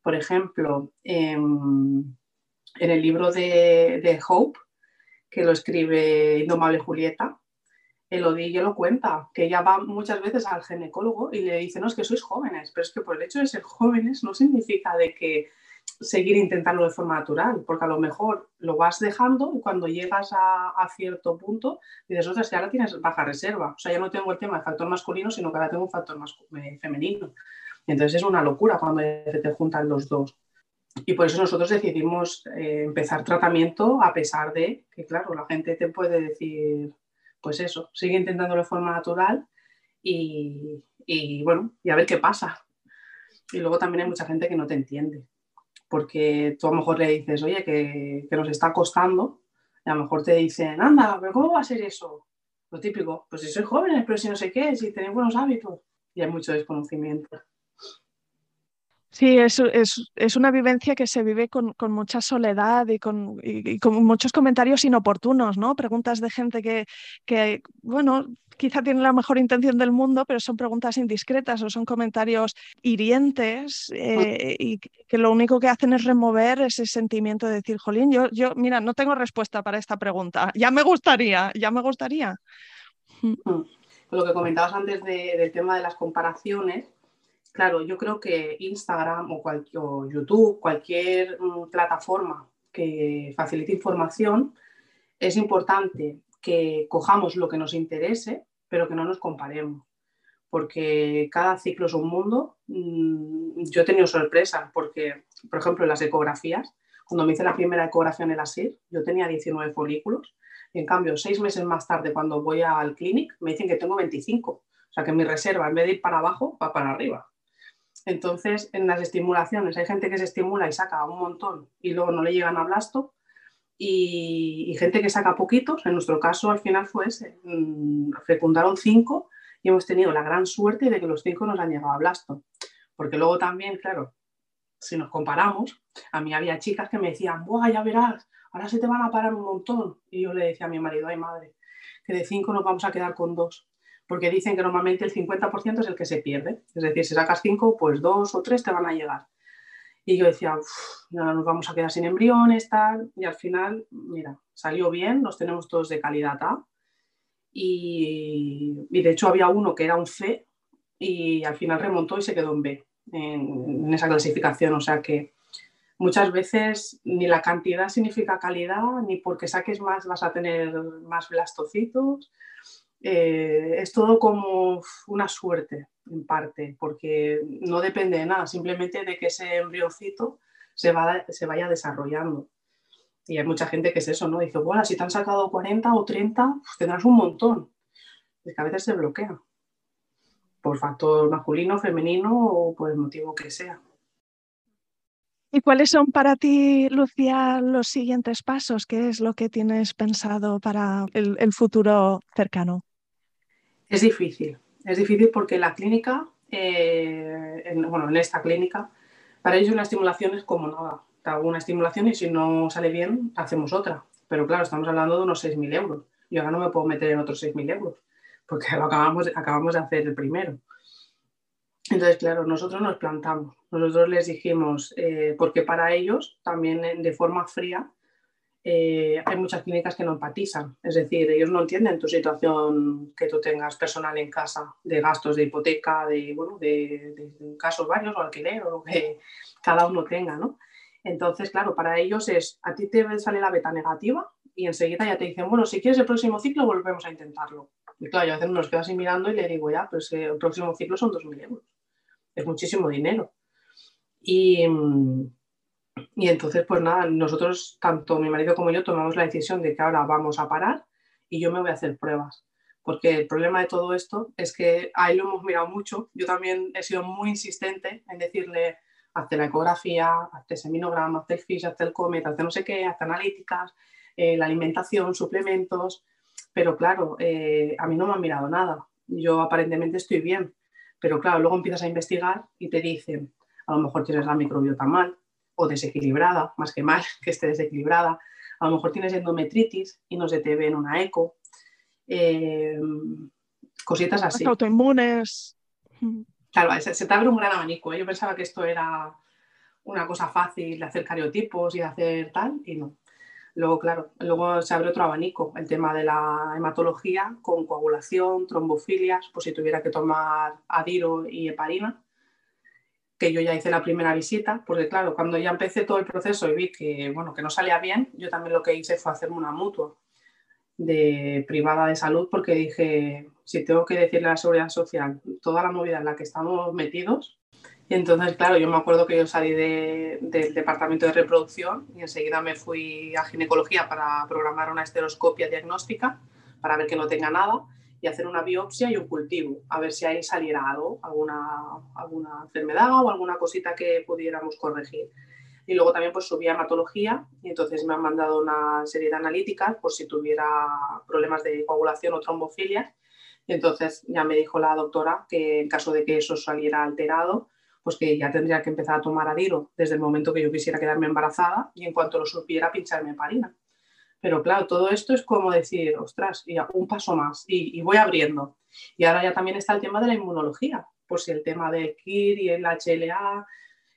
por ejemplo, en, el libro de Hope, que lo escribe Indomable Julieta, Elodie lo cuenta, que ella va muchas veces al ginecólogo y le dice, no, es que sois jóvenes, pero es que por el hecho de ser jóvenes no significa de que seguir intentando de forma natural, porque a lo mejor lo vas dejando y cuando llegas a, cierto punto dices, ostras, que ahora tienes baja reserva, o sea, ya no tengo el tema de factor masculino, sino que ahora tengo un factor más eh, femenino. entonces es una locura cuando se te juntan los dos. Y por eso nosotros decidimos eh, empezar tratamiento a pesar de que, claro, la gente te puede decir, pues eso, sigue intentándolo de forma natural y, bueno, y a ver qué pasa. Y luego también hay mucha gente que no te entiende, porque tú a lo mejor le dices, oye, que, nos está costando, y a lo mejor te dicen, anda, pero ¿cómo va a ser eso? Lo típico, pues si sois jóvenes, pero si no sé qué, si tenéis buenos hábitos, y hay mucho desconocimiento. Sí, es, es, una vivencia que se vive con, mucha soledad y con, con, muchos comentarios inoportunos, ¿no? Preguntas de gente que, que, bueno, quizá tiene la mejor intención del mundo, pero son preguntas indiscretas o son comentarios hirientes eh, y que lo único que hacen es remover ese sentimiento de decir, jolín, yo, yo, mira, no tengo respuesta para esta pregunta. Ya me gustaría, ya me gustaría. Mm. Lo que comentabas antes del tema de las comparaciones, Claro, yo creo que Instagram o, cualquier, YouTube, cualquier mm, plataforma que facilite información, es importante que cojamos lo que nos interese, pero que no nos comparemos, porque cada ciclo es un mundo. Mm, yo he tenido sorpresas, porque, por ejemplo, las ecografías, cuando me hice la primera ecografía en el ASIR, yo tenía 19 folículos, en cambio, seis meses más tarde, cuando voy al clinic, me dicen que tengo 25. O sea, que mi reserva, en vez de ir para abajo, va para arriba. Entonces, en las estimulaciones hay gente que se estimula y saca un montón y luego no le llegan a blasto y, gente que saca poquitos. En nuestro caso, al final fue ese. Mm, fecundaron cinco y hemos tenido la gran suerte de que los cinco nos han llegado a blasto. Porque luego también, claro, si nos comparamos, a mí había chicas que me decían, ¡buah, ya verás! Ahora se te van a parar un montón. Y yo le decía a mi marido, ay madre, que de cinco nos vamos a quedar con dos porque dicen que normalmente el 50% es el que se pierde. Es decir, si sacas 5, pues 2 o 3 te van a llegar. Y yo decía, ya nos vamos a quedar sin embriones, tal. Y al final, mira, salió bien, los tenemos todos de calidad A. Y, de hecho había uno que era un C y al final remontó y se quedó en B en, esa clasificación. O sea que muchas veces ni la cantidad significa calidad, ni porque saques más vas a tener más blastocitos. Eh, es todo como una suerte, en parte, porque no depende de nada, simplemente de que ese embriocito se, se vaya desarrollando. Y hay mucha gente que es eso, ¿no? Dice, bueno, si te han sacado 40 o 30, pues tendrás un montón. Es que a veces se bloquea por factor masculino, femenino o por el motivo que sea. ¿Y cuáles son para ti, Lucía, los siguientes pasos? ¿Qué es lo que tienes pensado para el, futuro cercano? Es difícil, es difícil porque la clínica, eh, bueno, en esta clínica, para ellos una estimulación es como nada. Te una estimulación y si no sale bien, hacemos otra. Pero claro, estamos hablando de unos 6.000 euros. Y ahora no me puedo meter en otros 6.000 euros, porque lo acabamos, acabamos de hacer el primero. Entonces, claro, nosotros nos plantamos, nosotros les dijimos, eh, porque para ellos también de forma fría eh, hay muchas clínicas que no empatizan, es decir, ellos no entienden tu situación que tú tengas personal en casa, de gastos de hipoteca, de, bueno, de, de casos varios o alquiler o lo que cada uno tenga, ¿no? Entonces, claro, para ellos es, a ti te sale la beta negativa y enseguida ya te dicen, bueno, si quieres el próximo ciclo volvemos a intentarlo. Y claro, yo a veces nos quedo así mirando y le digo, ya, pues el próximo ciclo son 2.000 euros es muchísimo dinero. Y, y, entonces, pues nada, nosotros, tanto mi marido como yo, tomamos la decisión de que ahora vamos a parar y yo me voy a hacer pruebas. Porque el problema de todo esto es que ahí lo hemos mirado mucho. Yo también he sido muy insistente en decirle, hazte la ecografía, hazte seminograma, hazte el FISH, hazte el COMET, hazte no sé qué, hazte analíticas, eh, la alimentación, suplementos. Pero claro, eh, a mí no me han mirado nada. Yo aparentemente estoy bien pero claro, luego empiezas a investigar y te dicen, a lo mejor tienes la microbiota mal o desequilibrada, más que mal, que esté desequilibrada. A lo mejor tienes endometritis y no se te ve en una eco. Eh, cositas así. Autoinmunes. Claro, se, te abre un gran abanico. ¿eh? Yo pensaba que esto era una cosa fácil de hacer cariotipos y de hacer tal, y no. Luego, claro, luego se abre otro abanico, el tema de la hematología con coagulación, trombofilias, pues si tuviera que tomar adiro y heparina, que yo ya hice la primera visita, porque claro, cuando ya empecé todo el proceso y vi que, bueno, que no salía bien, yo también lo que hice fue hacerme una mutua de privada de salud, porque dije, si tengo que decirle a la seguridad social toda la movida en la que estamos metidos, entonces, claro, yo me acuerdo que yo salí del departamento de reproducción y enseguida me fui a ginecología para programar una esteroscopia diagnóstica para ver que no tenga nada y hacer una biopsia y un cultivo, a ver si ahí saliera algo, alguna, alguna enfermedad o alguna cosita que pudiéramos corregir. Y luego también pues subí a hematología y entonces me han mandado una serie de analíticas por si tuviera problemas de coagulación o trombofilia. Y entonces ya me dijo la doctora que en caso de que eso saliera alterado, pues que ya tendría que empezar a tomar adiro desde el momento que yo quisiera quedarme embarazada y en cuanto lo supiera pincharme parina. Pero claro, todo esto es como decir, ostras, ya un paso más y, voy abriendo. Y ahora ya también está el tema de la inmunología, por si el tema del KIR y el HLA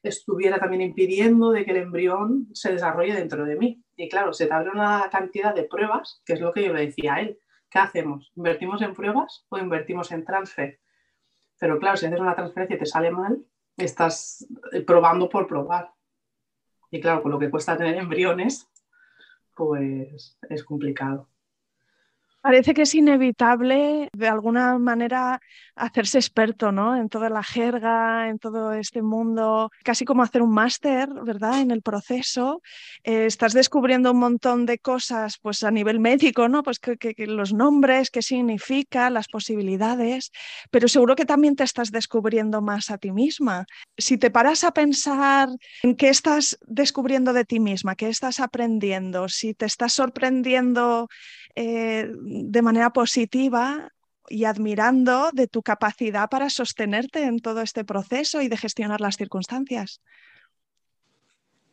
estuviera también impidiendo de que el embrión se desarrolle dentro de mí. Y claro, se te abre una cantidad de pruebas, que es lo que yo le decía a él. ¿Qué hacemos? ¿Invertimos en pruebas o invertimos en transfer? Pero claro, si haces una transferencia y te sale mal, estás eh, probando por probar. Y claro, con lo que cuesta tener embriones, pues es complicado. Parece que es inevitable de alguna manera hacerse experto ¿no? en toda la jerga, en todo este mundo, casi como hacer un máster, ¿verdad? En el proceso. Eh, estás descubriendo un montón de cosas pues, a nivel médico, ¿no? Pues que, los nombres, qué significa, las posibilidades, pero seguro que también te estás descubriendo más a ti misma. Si te paras a pensar en qué estás descubriendo de ti misma, qué estás aprendiendo, si te estás sorprendiendo eh, de manera positiva y admirando de tu capacidad para sostenerte en todo este proceso y de gestionar las circunstancias.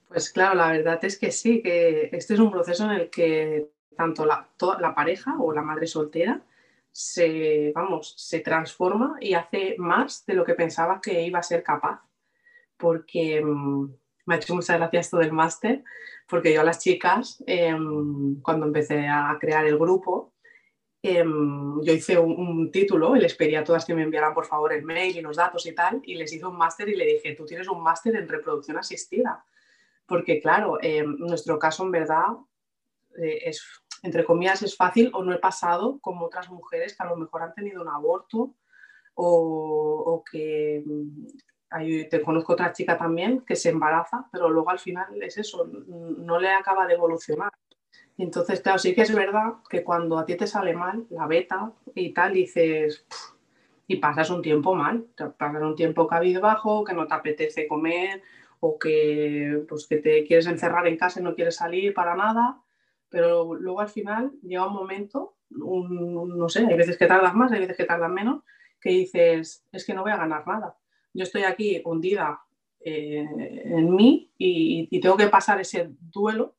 Pues claro, la verdad es que sí, que este es un proceso en el que tanto la, pareja o la madre soltera se, vamos, se transforma y hace más de lo que pensaba que iba a ser capaz. Porque mm, me ha hecho muchas gracias esto del máster, porque yo a las chicas, em, cuando empecé a crear el grupo, em, yo hice un, título y les pedí a todas que me enviaran por favor el mail y los datos y tal, y les hice un máster y le dije, tú tienes un máster en reproducción asistida. porque claro, en nuestro caso en verdad eh, es, entre comillas, es fácil o no he pasado como otras mujeres que a lo mejor han tenido un aborto o, que mm, te conozco otra chica también que se embaraza, pero luego al final es eso, no le acaba de evolucionar. Entonces, claro, sí que es verdad que cuando a ti te sale mal la beta y tal, dices, y pasas un tiempo mal, pasas un tiempo cabizbajo, que no te apetece comer o que, pues, que te quieres encerrar en casa y no quieres salir para nada, pero luego al final llega un momento, no sé, hay veces que tardas más, hay veces que tardas menos, que dices, es que no voy a ganar nada. Yo estoy aquí hundida eh, en mí y, tengo que pasar ese duelo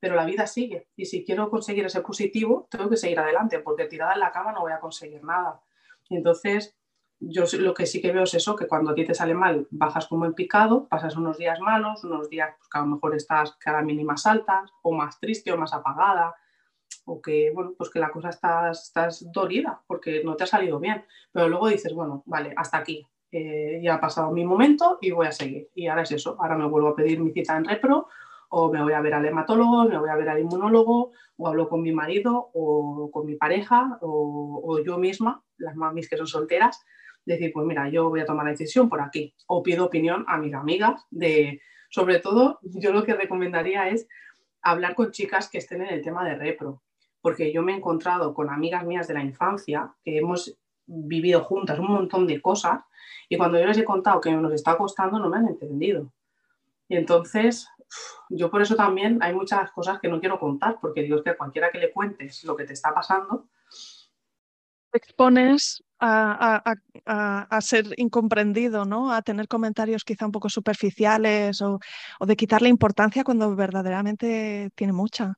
pero la vida sigue. Y si quiero conseguir ese positivo, tengo que seguir adelante, porque tirada en la cama no voy a conseguir nada. entonces, yo lo que sí que veo es eso, que cuando a ti te sale mal, bajas como en picado, pasas unos días malos, unos días pues, que a lo mejor estás cada mínimas altas, o más triste, o más apagada, o que, bueno, pues que la cosa estás, estás dolida, porque no te ha salido bien. Pero luego dices, bueno, vale, hasta aquí. Eh, ya ha pasado mi momento y voy a seguir. Y ahora es eso, ahora me vuelvo a pedir mi cita en repro o me voy a ver al hematólogo, me voy a ver al inmunólogo, o hablo con mi marido o con mi pareja o, yo misma, las mamis que son solteras, decir, pues mira, yo voy a tomar la decisión por aquí, o pido opinión a mis amigas de, sobre todo, yo lo que recomendaría es hablar con chicas que estén en el tema de repro, porque yo me he encontrado con amigas mías de la infancia que hemos vivido juntas un montón de cosas y cuando yo les he contado que nos está costando no me han entendido. Y entonces yo por eso también hay muchas cosas que no quiero contar, porque digo que a cualquiera que le cuentes lo que te está pasando. Te expones a, ser incomprendido, ¿no? A tener comentarios quizá un poco superficiales o, de quitarle importancia cuando verdaderamente tiene mucha.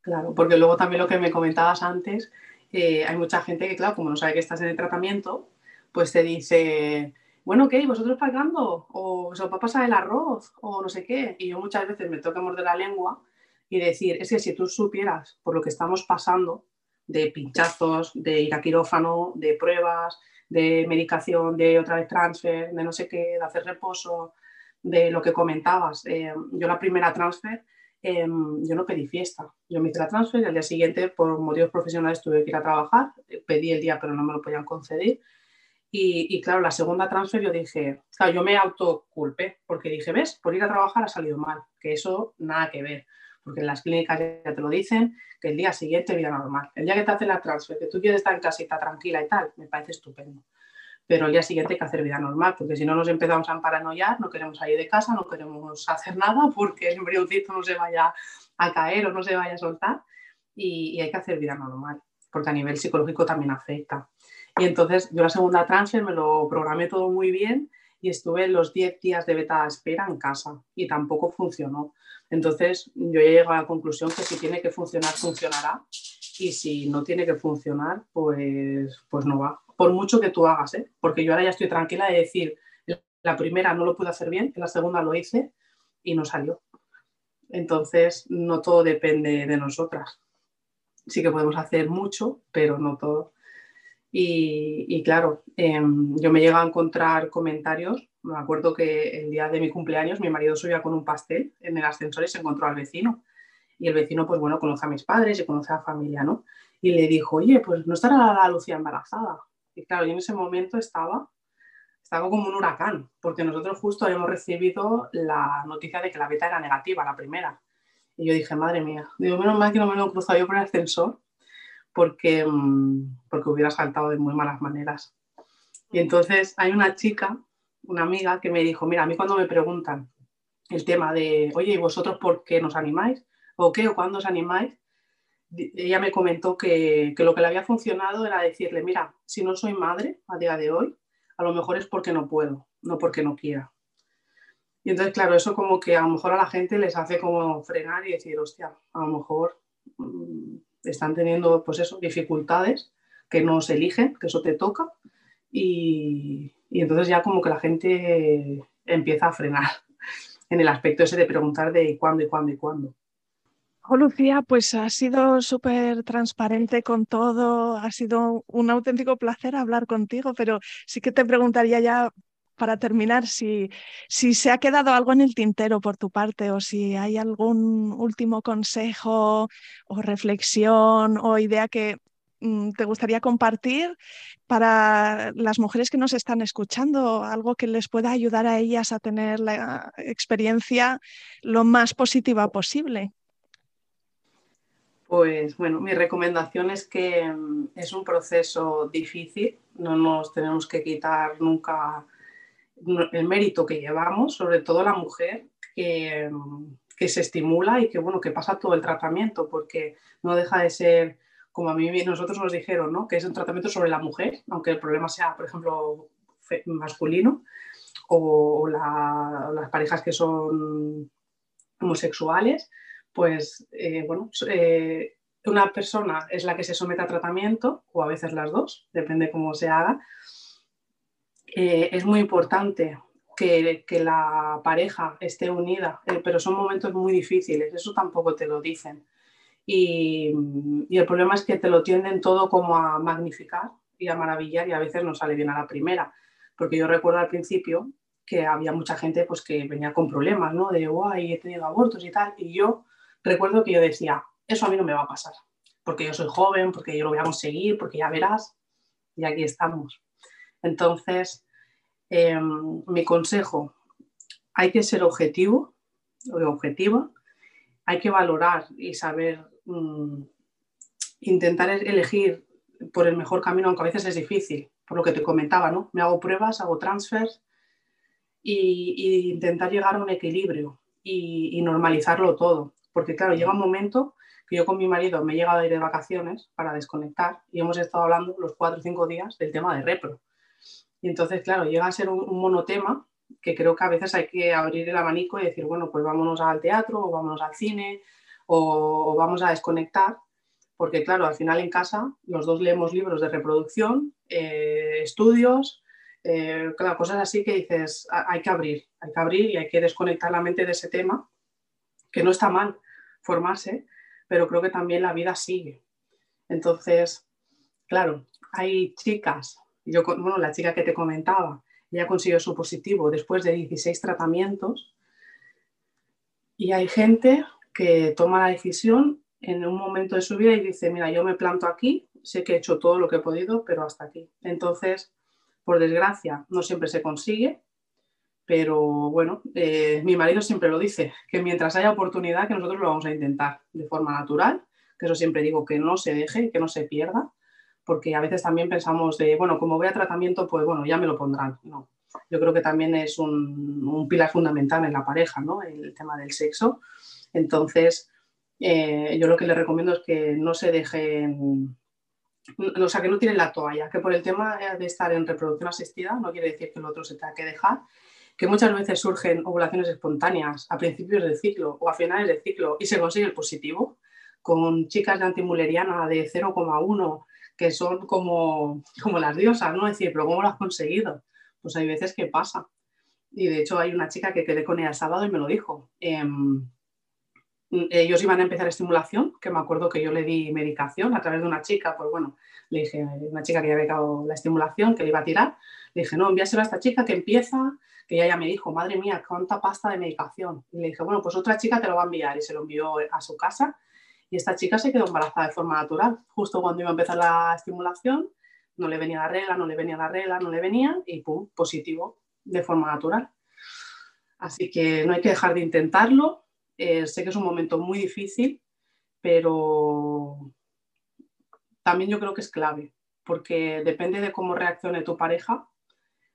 Claro, porque luego también lo que me comentabas antes, eh, hay mucha gente que, claro, como no sabe que estás en el tratamiento, pues te dice, bueno, ¿qué? ¿Vosotros pagando? ¿O se os va a pasar el arroz? ¿O no sé qué? Y yo muchas veces me toca morder la lengua y decir, es que si tú supieras por lo que estamos pasando, de pinchazos, de ir a quirófano, de pruebas, de medicación, de otra vez transfer, de no sé qué, de hacer reposo, de lo que comentabas. Eh, yo la primera transfer, em, yo no pedí fiesta. Yo me hice la transfer y al día siguiente, por motivos profesionales, tuve que ir a trabajar. Pedí el día, pero no me lo podían conceder. Y, claro, la segunda transfer yo dije, claro, yo me autoculpé porque dije, ves, por ir a trabajar ha salido mal, que eso nada que ver, porque en las clínicas ya te lo dicen, que el día siguiente vida normal. El día que te hace la transfer, que tú quieres estar en casita tranquila y tal, me parece estupendo. Pero el día siguiente hay que hacer vida normal, porque si no nos empezamos a paranoiar, no queremos salir de casa, no queremos hacer nada porque el embrioncito no se vaya a caer o no se vaya a soltar y, y hay que hacer vida normal, porque a nivel psicológico también afecta. Y entonces yo la segunda transfer me lo programé todo muy bien y estuve los 10 días de beta espera en casa y tampoco funcionó. Entonces yo ya llego a la conclusión que si tiene que funcionar, funcionará y si no tiene que funcionar, pues, pues no va. Por mucho que tú hagas, ¿eh? porque yo ahora ya estoy tranquila de decir, la primera no lo pude hacer bien, la segunda lo hice y no salió. Entonces no todo depende de nosotras. Sí que podemos hacer mucho, pero no todo. Y, claro, em, yo me llegado a encontrar comentarios. Me acuerdo que el día de mi cumpleaños mi marido subía con un pastel en el ascensor y se encontró al vecino. Y el vecino, pues bueno, conoce a mis padres y conoce a la familia, ¿no? Y le dijo, oye, pues no estará la Lucía embarazada. Y claro, yo en ese momento estaba, estaba como un huracán, porque nosotros justo habíamos recibido la noticia de que la beta era negativa, la primera. Y yo dije, madre mía, digo, menos mal que no me lo he cruzado yo por el ascensor, porque, mm, porque hubiera saltado de muy malas maneras. Y entonces hay una chica, una amiga, que me dijo, mira, a mí cuando me preguntan el tema de, oye, ¿y vosotros por qué nos animáis? ¿O qué? ¿O cuándo os animáis? Ella me comentó que, que lo que le había funcionado era decirle, mira, si no soy madre a día de hoy, a lo mejor es porque no puedo, no porque no quiera. Y entonces, claro, eso como que a lo mejor a la gente les hace como frenar y decir, hostia, a lo mejor mm, están teniendo pues eso, dificultades que no se eligen, que eso te toca y, entonces ya como que la gente empieza a frenar en el aspecto ese de preguntar de cuándo y cuándo y cuándo. Oh, Lucía, pues ha sido súper transparente con todo, ha sido un auténtico placer hablar contigo, pero sí que te preguntaría ya para terminar, si, si se ha quedado algo en el tintero por tu parte o si hay algún último consejo o reflexión o idea que mm, te gustaría compartir para las mujeres que nos están escuchando, algo que les pueda ayudar a ellas a tener la experiencia lo más positiva posible. Pues bueno, mi recomendación es que mm, es un proceso difícil, no nos tenemos que quitar nunca el mérito que llevamos, sobre todo la mujer que, que, se estimula y que, bueno, que pasa todo el tratamiento, porque no deja de ser, como a mí nosotros nos dijeron, ¿no? que es un tratamiento sobre la mujer, aunque el problema sea, por ejemplo, masculino, o, las parejas que son homosexuales, pues, eh, bueno, eh, una persona es la que se somete a tratamiento, o a veces las dos, depende cómo se haga, eh, es muy importante que, la pareja esté unida, pero son momentos muy difíciles, eso tampoco te lo dicen. Y, el problema es que te lo tienden todo como a magnificar y a maravillar y a veces no sale bien a la primera. Porque yo recuerdo al principio que había mucha gente pues, que venía con problemas, ¿no? De, guay, he tenido abortos y tal. Y yo recuerdo que yo decía, eso a mí no me va a pasar, porque yo soy joven, porque yo lo voy a conseguir, porque ya verás. Y aquí estamos. Entonces, em, mi consejo, hay que ser objetivo objetiva, hay que valorar y saber mm, intentar elegir por el mejor camino, aunque a veces es difícil, por lo que te comentaba, ¿no? Me hago pruebas, hago transfers y, intentar llegar a un equilibrio y, normalizarlo todo. Porque claro, llega un momento que yo con mi marido me he llegado a ir de vacaciones para desconectar y hemos estado hablando los cuatro o cinco días del tema de repro. Y entonces, claro, llega a ser un, monotema que creo que a veces hay que abrir el abanico y decir, bueno, pues vámonos al teatro o vámonos al cine o, vamos a desconectar, porque claro, al final en casa los dos leemos libros de reproducción, eh, estudios, eh, cosas así que dices, hay que abrir, hay que abrir y hay que desconectar la mente de ese tema, que no está mal formarse, pero creo que también la vida sigue. Entonces, claro, hay chicas yo, bueno, la chica que te comentaba, ya consiguió su positivo después de 16 tratamientos. Y hay gente que toma la decisión en un momento de su vida y dice, mira, yo me planto aquí, sé que he hecho todo lo que he podido, pero hasta aquí. Entonces, por desgracia, no siempre se consigue, pero bueno, eh, mi marido siempre lo dice, que mientras haya oportunidad, que nosotros lo vamos a intentar de forma natural, que eso siempre digo, que no se deje, que no se pierda, porque a veces también pensamos de, bueno, como voy a tratamiento, pues bueno, ya me lo pondrán. No, yo creo que también es un, pilar fundamental en la pareja, ¿no? El tema del sexo. Entonces, eh, yo lo que le recomiendo es que no se dejen, o sea, que no tiren la toalla, que por el tema de estar en reproducción asistida no quiere decir que el otro se tenga que dejar, que muchas veces surgen ovulaciones espontáneas a principios del ciclo o a finales del ciclo y se consigue el positivo, con chicas de antimuleriana de 0,1 que son como, como las diosas, ¿no? Es decir, pero ¿cómo lo has conseguido? Pues hay veces que pasa. Y de hecho hay una chica que quedé con ella el sábado y me lo dijo. Em, ellos iban a empezar estimulación, que me acuerdo que yo le di medicación a través de una chica, pues bueno, le dije, una chica que ya había dado la estimulación, que le iba a tirar, le dije, no, envíaselo a esta chica que empieza, que ella ya me dijo, madre mía, cuánta pasta de medicación. Y le dije, bueno, pues otra chica te lo va a enviar y se lo envió a su casa y esta chica se quedó embarazada de forma natural. Justo cuando iba a empezar la estimulación, no le venía la regla, no le venía la regla, no le venía y pum, positivo de forma natural. Así que no hay que dejar de intentarlo. Eh, sé que es un momento muy difícil, pero también yo creo que es clave, porque depende de cómo reaccione tu pareja,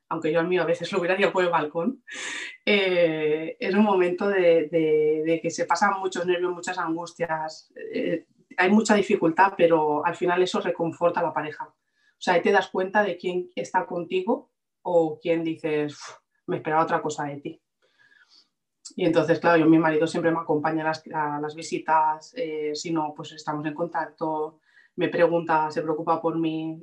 aunque yo al mío a veces lo hubiera ido por el balcón, eh, es un momento de, que se pasan muchos nervios, muchas angustias, eh, hay mucha dificultad, pero al final eso reconforta a la pareja. O sea, ahí te das cuenta de quién está contigo o quién dices, me esperaba otra cosa de ti. Y entonces, claro, yo, mi marido siempre me acompaña a las, visitas, eh, si no, pues estamos en contacto, me pregunta, se preocupa por mí,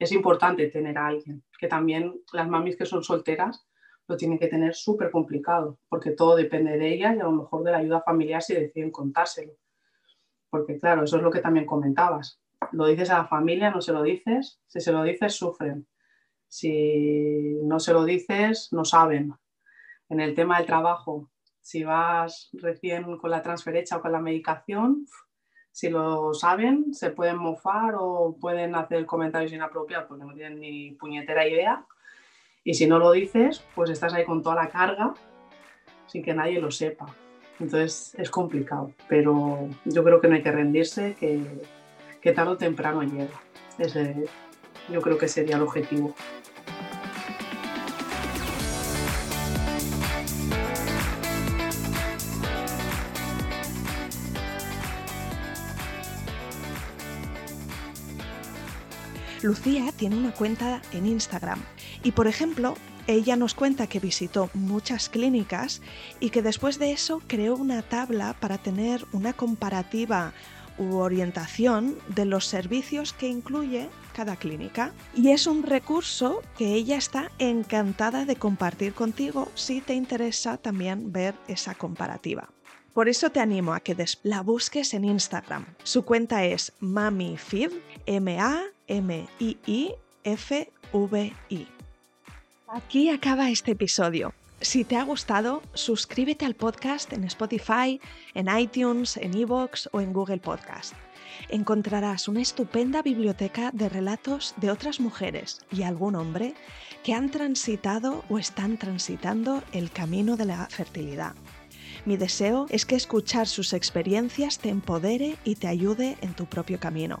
es importante tener a alguien, que también las mamis que son solteras lo tienen que tener súper complicado, porque todo depende de ellas y a lo mejor de la ayuda familiar si deciden contárselo. Porque claro, eso es lo que también comentabas. Lo dices a la familia, no se lo dices, si se lo dices, sufren. Si no se lo dices, no saben. En el tema del trabajo, si vas recién con la transferencia o con la medicación, si lo saben, se pueden mofar o pueden hacer comentarios inapropiados porque no tienen ni puñetera idea. Y si no lo dices, pues estás ahí con toda la carga sin que nadie lo sepa. Entonces es complicado, pero yo creo que no hay que rendirse, que, que tarde o temprano llega. Ese, yo creo que sería el objetivo. Lucía tiene una cuenta en Instagram y, por ejemplo, ella nos cuenta que visitó muchas clínicas y que después de eso creó una tabla para tener una comparativa u orientación de los servicios que incluye cada clínica. Y es un recurso que ella está encantada de compartir contigo si te interesa también ver esa comparativa. Por eso te animo a que la busques en Instagram. Su cuenta es MamiFiv, M-A-M-I-I-F-V-I. Aquí acaba este episodio. Si te ha gustado, suscríbete al podcast en Spotify, en iTunes, en Evox o en Google Podcast. Encontrarás una estupenda biblioteca de relatos de otras mujeres y algún hombre que han transitado o están transitando el camino de la fertilidad. Mi deseo es que escuchar sus experiencias te empodere y te ayude en tu propio camino.